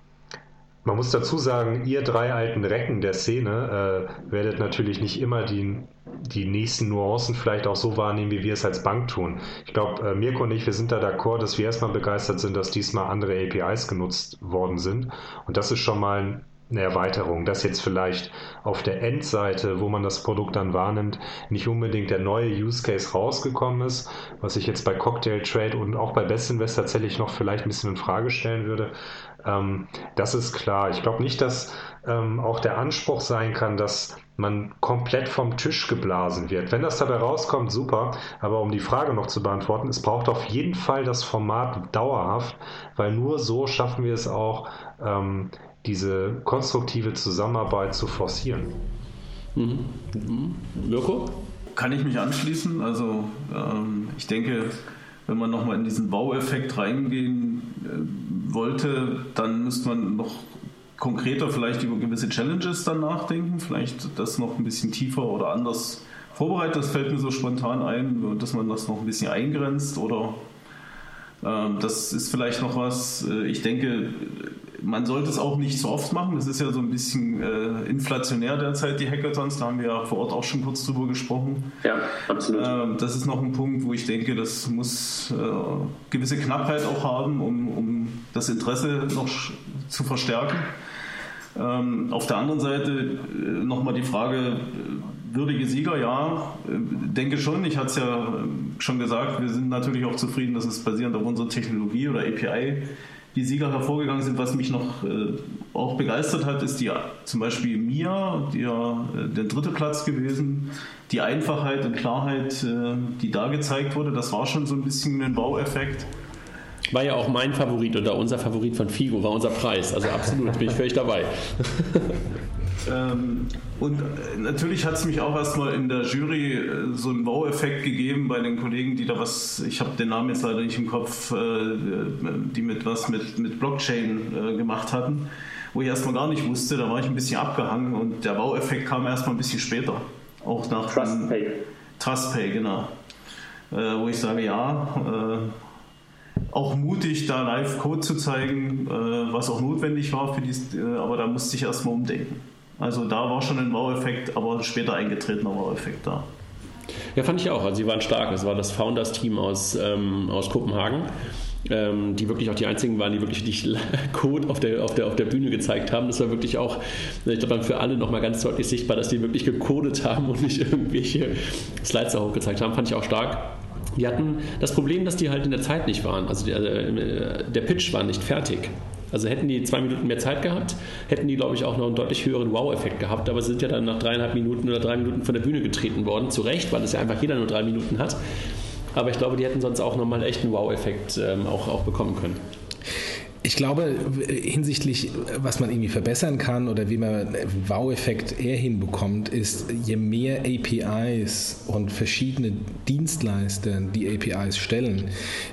man muss dazu sagen, ihr drei alten Recken der Szene äh, werdet natürlich nicht immer die, die nächsten Nuancen vielleicht auch so wahrnehmen, wie wir es als Bank tun. Ich glaube, äh, Mirko und ich, wir sind da d'accord, dass wir erstmal begeistert sind, dass diesmal andere APIs genutzt worden sind. Und das ist schon mal ein eine Erweiterung, dass jetzt vielleicht auf der Endseite, wo man das Produkt dann wahrnimmt, nicht unbedingt der neue Use Case rausgekommen ist, was ich jetzt bei Cocktail Trade und auch bei Best Invest tatsächlich noch vielleicht ein bisschen in Frage stellen würde. Ähm, das ist klar. Ich glaube nicht, dass ähm, auch der Anspruch sein kann, dass man komplett vom Tisch geblasen wird. Wenn das dabei rauskommt, super. Aber um die Frage noch zu beantworten, es braucht auf jeden Fall das Format dauerhaft, weil nur so schaffen wir es auch, ähm, diese konstruktive Zusammenarbeit zu forcieren. Mhm. Mhm. Mirko? Kann ich mich anschließen. Also ähm, ich denke, wenn man nochmal in diesen Baueffekt reingehen äh, wollte, dann müsste man noch konkreter vielleicht über gewisse Challenges dann nachdenken, vielleicht das noch ein bisschen tiefer oder anders vorbereitet. Das fällt mir so spontan ein, dass man das noch ein bisschen eingrenzt oder äh, das ist vielleicht noch was. Äh, ich denke, man sollte es auch nicht so oft machen. Das ist ja so ein bisschen äh, inflationär derzeit, die Hackathons. Da haben wir ja vor Ort auch schon kurz drüber gesprochen. Ja, absolut. Ähm, das ist noch ein Punkt, wo ich denke, das muss äh, gewisse Knappheit auch haben, um, um das Interesse noch zu verstärken. Ähm, auf der anderen Seite äh, nochmal die Frage, äh, würdige Sieger, ja, äh, denke schon. Ich hatte es ja äh, schon gesagt, wir sind natürlich auch zufrieden, dass es basierend auf unserer Technologie oder API die Sieger hervorgegangen sind. Was mich noch äh, auch begeistert hat, ist die zum Beispiel Mia, die ja, äh, der dritte Platz gewesen. Die Einfachheit und Klarheit, äh, die da gezeigt wurde, das war schon so ein bisschen ein Baueffekt. War ja auch mein Favorit oder unser Favorit von Figo, war unser Preis. Also absolut, bin ich völlig dabei. Ähm, und äh, natürlich hat es mich auch erstmal in der Jury äh, so einen Wow-Effekt gegeben bei den Kollegen, die da was, ich habe den Namen jetzt leider nicht im Kopf, äh, die mit was mit, mit Blockchain gemacht hatten, wo ich erstmal gar nicht wusste, da war ich ein bisschen abgehangen und der Wow-Effekt kam erstmal ein bisschen später. Auch nach TrustPay. TrustPay, genau. wo ich sage, ja, auch mutig, da Live-Code zu zeigen, was auch notwendig war für dies, aber da musste ich erstmal umdenken. Also da war schon ein Wow-Effekt, aber später eingetretener Wow-Effekt da. Ja, fand ich auch. Also sie waren stark. Es war das Founders-Team aus, ähm, aus Kopenhagen. Ähm, die wirklich auch die einzigen waren, die wirklich die Code auf der, auf, der, auf der Bühne gezeigt haben. Das war wirklich auch, ich glaube, für alle nochmal ganz deutlich sichtbar, dass die wirklich gecodet haben und nicht irgendwelche Slides da hochgezeigt haben. Fand ich auch stark. Die hatten das Problem, dass die halt in der Zeit nicht waren. Also die, äh, der Pitch war nicht fertig. Also hätten die zwei Minuten mehr Zeit gehabt, hätten die, glaube ich, auch noch einen deutlich höheren Wow-Effekt gehabt. Aber sie sind ja dann nach dreieinhalb Minuten oder drei Minuten von der Bühne getreten worden. Zu Recht, weil es ja einfach jeder nur drei Minuten hat. Aber ich glaube, die hätten sonst auch nochmal echt einen Wow-Effekt ähm, auch, auch bekommen können. Ich glaube, hinsichtlich, was man irgendwie verbessern kann oder wie man Wow-Effekt eher hinbekommt, ist, je mehr APIs und verschiedene Dienstleister die APIs stellen,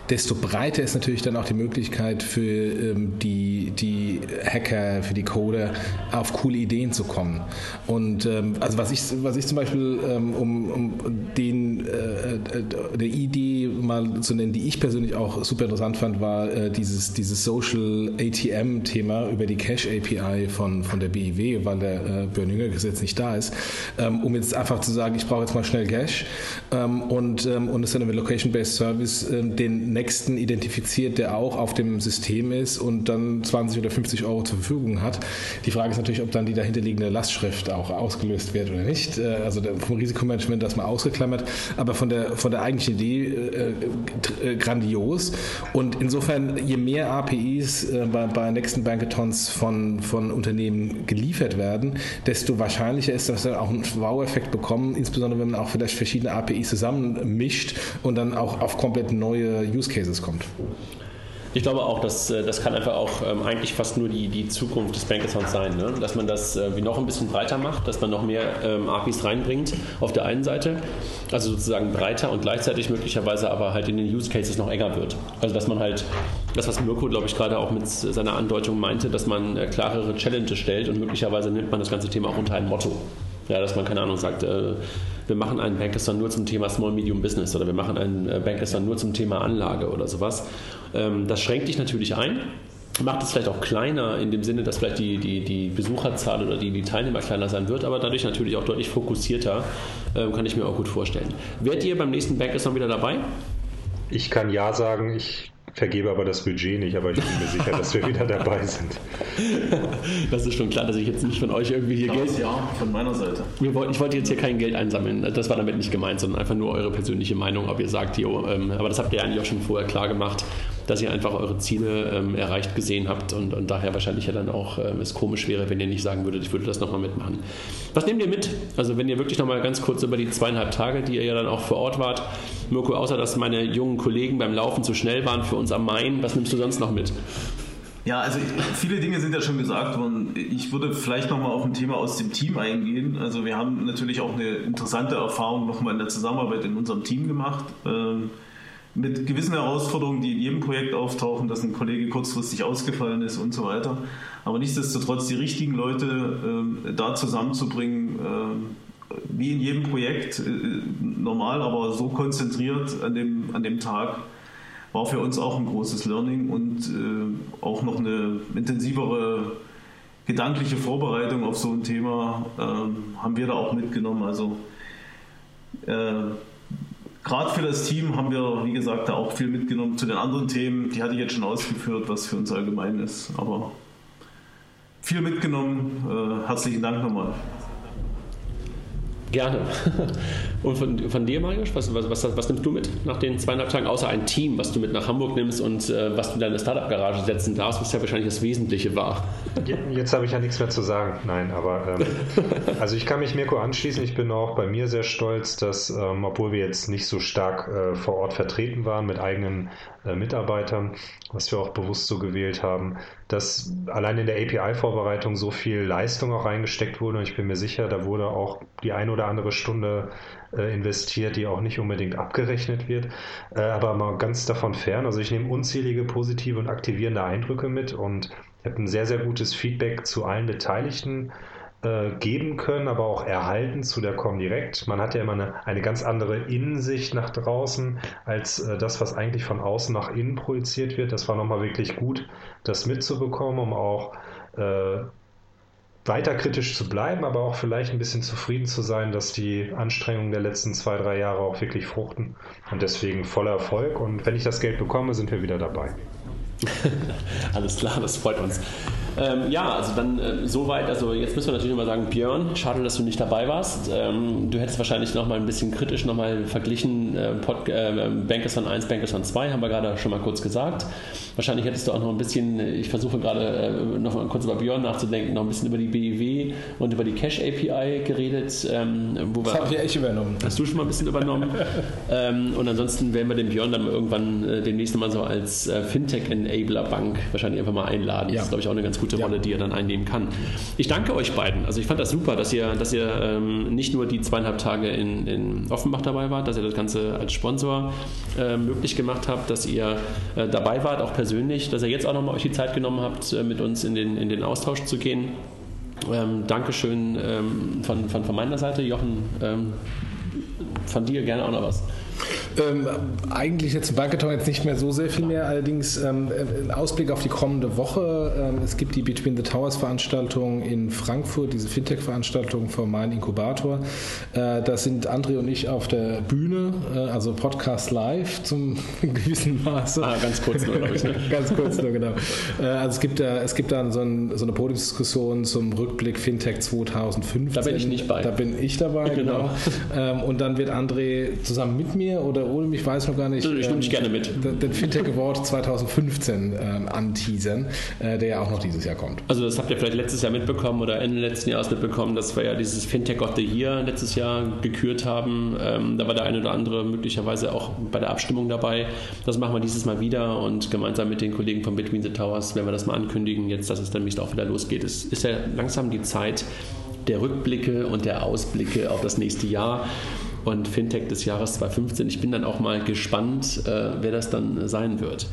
desto breiter ist natürlich dann auch die Möglichkeit für ähm, die, die Hacker, für die Coder auf coole Ideen zu kommen. Und ähm, also was ich, was ich zum Beispiel, ähm, um, um den, äh, äh der Idee mal zu nennen, die ich persönlich auch super interessant fand, war äh, dieses, dieses Social ATM-Thema über die Cache API von, von der BIW, weil der äh, Björn-Jünger-Gesetz nicht da ist, ähm, um jetzt einfach zu sagen, ich brauche jetzt mal schnell Cache ähm, und, ähm, und es dann über Location-Based Service äh, den nächsten identifiziert, der auch auf dem System ist und dann 20 oder 50 Euro zur Verfügung hat. Die Frage ist natürlich, ob dann die dahinterliegende Lastschrift auch ausgelöst wird oder nicht. Äh, also vom Risikomanagement das mal ausgeklammert, aber von der, von der eigentlichen Idee äh, äh, grandios. Und insofern, je mehr APIs äh, bei, bei nächsten Bankathons von, von Unternehmen geliefert werden, desto wahrscheinlicher ist, dass wir auch einen Wow-Effekt bekommen, insbesondere wenn man auch vielleicht verschiedene APIs zusammenmischt und dann auch auf komplett neue Use Cases kommt. Ich glaube auch, dass äh, das kann einfach auch ähm, eigentlich fast nur die, die Zukunft des Bankathons sein, ne? dass man das äh, wie noch ein bisschen breiter macht, dass man noch mehr ähm, APIs reinbringt auf der einen Seite, also sozusagen breiter und gleichzeitig möglicherweise aber halt in den Use Cases noch enger wird. Also dass man halt das, was Mirko, glaube ich, gerade auch mit seiner Andeutung meinte, dass man äh, klarere Challenges stellt und möglicherweise nimmt man das ganze Thema auch unter ein Motto. Ja, dass man, keine Ahnung, sagt, äh, wir machen einen Bankathon nur zum Thema Small Medium Business oder wir machen einen äh, Bankathon nur zum Thema Anlage oder sowas. Ähm, das schränkt dich natürlich ein macht es vielleicht auch kleiner in dem Sinne, dass vielleicht die, die, die Besucherzahl oder die, die Teilnehmer kleiner sein wird, aber dadurch natürlich auch deutlich fokussierter, ähm, kann ich mir auch gut vorstellen. Werdet ihr beim nächsten Bankathon wieder dabei? Ich kann ja sagen, ich vergebe aber das Budget nicht, aber ich bin mir sicher, dass wir wieder dabei sind. Das ist schon klar, dass ich jetzt nicht von euch irgendwie hier Geld. Ja, von meiner Seite. Wollten, ich wollte jetzt hier kein Geld einsammeln. Das war damit nicht gemeint, sondern einfach nur eure persönliche Meinung, ob ihr sagt, jo, ähm, aber das habt ihr eigentlich auch schon vorher klar gemacht dass ihr einfach eure Ziele ähm, erreicht gesehen habt und, und, daher wahrscheinlich ja dann auch ähm, es komisch wäre, wenn ihr nicht sagen würdet, ich würde das nochmal mitmachen. Was nehmt ihr mit? Also wenn ihr wirklich nochmal ganz kurz über die zweieinhalb Tage, die ihr ja dann auch vor Ort wart, Mirko, außer dass meine jungen Kollegen beim Laufen zu schnell waren für uns am Main, was nimmst du sonst noch mit? Ja, also viele Dinge sind ja schon gesagt worden. Ich würde vielleicht nochmal auf ein Thema aus dem Team eingehen. Also wir haben natürlich auch eine interessante Erfahrung nochmal in der Zusammenarbeit in unserem Team gemacht. Mit gewissen Herausforderungen, die in jedem Projekt auftauchen, dass ein Kollege kurzfristig ausgefallen ist und so weiter. Aber nichtsdestotrotz die richtigen Leute äh, da zusammenzubringen, äh, wie in jedem Projekt, äh, normal, aber so konzentriert an dem, an dem Tag, war für uns auch ein großes Learning und äh, auch noch eine intensivere gedankliche Vorbereitung auf so ein Thema ähm, haben wir da auch mitgenommen. Also äh, gerade für das Team haben wir, wie gesagt, da auch viel mitgenommen zu den anderen Themen. Die hatte ich jetzt schon ausgeführt, was für uns allgemein ist. Aber viel mitgenommen. Äh, herzlichen Dank nochmal. Gerne. Und von, von dir, Marius, was, was, was, was, nimmst du mit nach den zweieinhalb Tagen, außer ein Team, was du mit nach Hamburg nimmst und äh, was du in deine Startup-Garage setzen darfst, was ja wahrscheinlich das Wesentliche war? Jetzt habe ich ja nichts mehr zu sagen. Nein, aber ähm, also ich kann mich Mirko anschließen. Ich bin auch bei mir sehr stolz, dass, ähm, obwohl wir jetzt nicht so stark äh, vor Ort vertreten waren mit eigenen äh, Mitarbeitern, was wir auch bewusst so gewählt haben, dass allein in der API-Vorbereitung so viel Leistung auch reingesteckt wurde. Und ich bin mir sicher, da wurde auch die eine oder andere Stunde äh, investiert, die auch nicht unbedingt abgerechnet wird. Äh, aber mal ganz davon fern. Also ich nehme unzählige positive und aktivierende Eindrücke mit und habe ein sehr, sehr gutes Feedback zu allen Beteiligten geben können, aber auch erhalten zu der Comdirect. Man hat ja immer eine, eine ganz andere Innensicht nach draußen als äh, das, was eigentlich von außen nach innen projiziert wird. Das war nochmal wirklich gut, das mitzubekommen, um auch äh, weiter kritisch zu bleiben, aber auch vielleicht ein bisschen zufrieden zu sein, dass die Anstrengungen der letzten zwei, drei Jahre auch wirklich fruchten. Und deswegen voller Erfolg. Und wenn ich das Geld bekomme, sind wir wieder dabei. Alles klar, das freut uns. Ähm, ja, also dann äh, soweit. Also jetzt müssen wir natürlich nochmal sagen, Björn, schade, dass du nicht dabei warst. Ähm, du hättest wahrscheinlich nochmal ein bisschen kritisch nochmal verglichen. Äh, Pod, äh, Bankers von 1, Bankers von 2, haben wir gerade schon mal kurz gesagt. Wahrscheinlich hättest du auch noch ein bisschen, ich versuche gerade äh, noch mal kurz über Björn nachzudenken, noch ein bisschen über die BIW und über die Cache API geredet. Ähm, das habe ich echt übernommen. Hast du schon mal ein bisschen übernommen. ähm, und ansonsten werden wir den Björn dann irgendwann äh, demnächst mal so als äh, Fintech-Enabler-Bank wahrscheinlich einfach mal einladen. Ja. Das ist, glaube ich, auch eine ganz gute Rolle, ja. die er dann einnehmen kann. Ich danke euch beiden. Also ich fand das super, dass ihr, dass ihr ähm, nicht nur die zweieinhalb Tage in, in Offenbach dabei wart, dass ihr das Ganze als Sponsor äh, möglich gemacht habt, dass ihr äh, dabei wart, auch persönlich persönlich, dass ihr jetzt auch nochmal euch die Zeit genommen habt, äh, mit uns in den, in den Austausch zu gehen. Ähm, Dankeschön ähm, von, von, von meiner Seite. Jochen, ähm, von dir gerne auch noch was. Ähm, eigentlich jetzt zum Banketon jetzt nicht mehr so sehr viel mehr, allerdings ähm, ein Ausblick auf die kommende Woche. Ähm, es gibt die Between the Towers Veranstaltung in Frankfurt, diese Fintech-Veranstaltung vom Main Inkubator. Äh, da sind André und ich auf der Bühne, äh, also Podcast live zum gewissen Maße. Ah, ganz kurz nur, glaube ich. Ne? ganz kurz nur, genau. Äh, also es gibt da, es gibt dann so, ein, so, eine Podiumsdiskussion zum Rückblick Fintech 2015. Da bin ich nicht bei. Da bin ich dabei, genau. genau. Ähm, und dann wird André zusammen mit mir oder ohne mich weiß noch gar nicht. Ich nehme dich gerne mit. Den Fintech Award 2015 ähm, anteasern, äh, der ja auch noch dieses Jahr kommt. Also das habt ihr vielleicht letztes Jahr mitbekommen oder Ende letzten Jahres mitbekommen, dass wir ja dieses Fintech of the Year letztes Jahr gekürt haben. Ähm, da war der eine oder andere möglicherweise auch bei der Abstimmung dabei. Das machen wir dieses Mal wieder und gemeinsam mit den Kollegen von Between the Towers werden wir das mal ankündigen, jetzt, dass es demnächst auch wieder losgeht. Es ist ja langsam die Zeit der Rückblicke und der Ausblicke auf das nächste Jahr und Fintech des Jahres 2015. Ich bin dann auch mal gespannt, äh, wer das dann sein wird.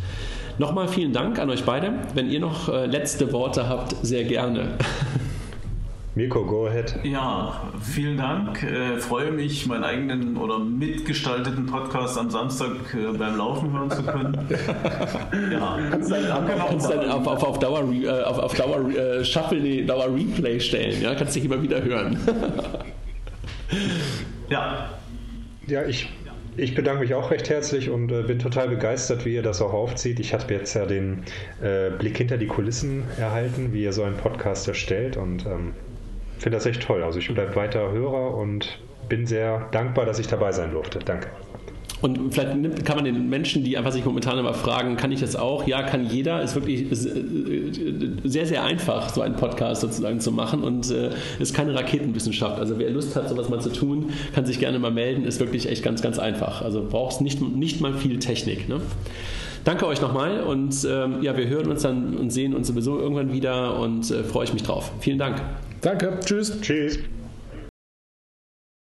Nochmal vielen Dank an euch beide. Wenn ihr noch äh, letzte Worte habt, sehr gerne. Mirko, go ahead. Ja, vielen Dank. Äh, freue mich, meinen eigenen oder mitgestalteten Podcast am Samstag äh, beim Laufen hören zu können. ja. Kannst du dann, kannst dann auf, auf, auf, Dauer, äh, auf, auf Dauer äh, Shuffle, nee, Dauer Replay stellen. Ja? Kannst dich immer wieder hören. ja. Ja, ich, ich bedanke mich auch recht herzlich und äh, bin total begeistert, wie ihr das auch aufzieht. Ich habe jetzt ja den äh, Blick hinter die Kulissen erhalten, wie ihr so einen Podcast erstellt und ähm, finde das echt toll. Also ich bleibe weiter Hörer und bin sehr dankbar, dass ich dabei sein durfte. Danke. Und vielleicht kann man den Menschen, die einfach sich momentan immer fragen, kann ich das auch? Ja, kann jeder. Ist wirklich äh, sehr, sehr einfach, so einen Podcast sozusagen zu machen und äh, ist keine Raketenwissenschaft. Also wer Lust hat, sowas mal zu tun, kann sich gerne mal melden. Ist wirklich echt ganz, ganz einfach. Also brauchst nicht, nicht mal viel Technik. Ne? Danke euch nochmal und ähm, ja, wir hören uns dann und sehen uns sowieso irgendwann wieder und äh, freue ich mich drauf. Vielen Dank. Danke. Tschüss. Tschüss.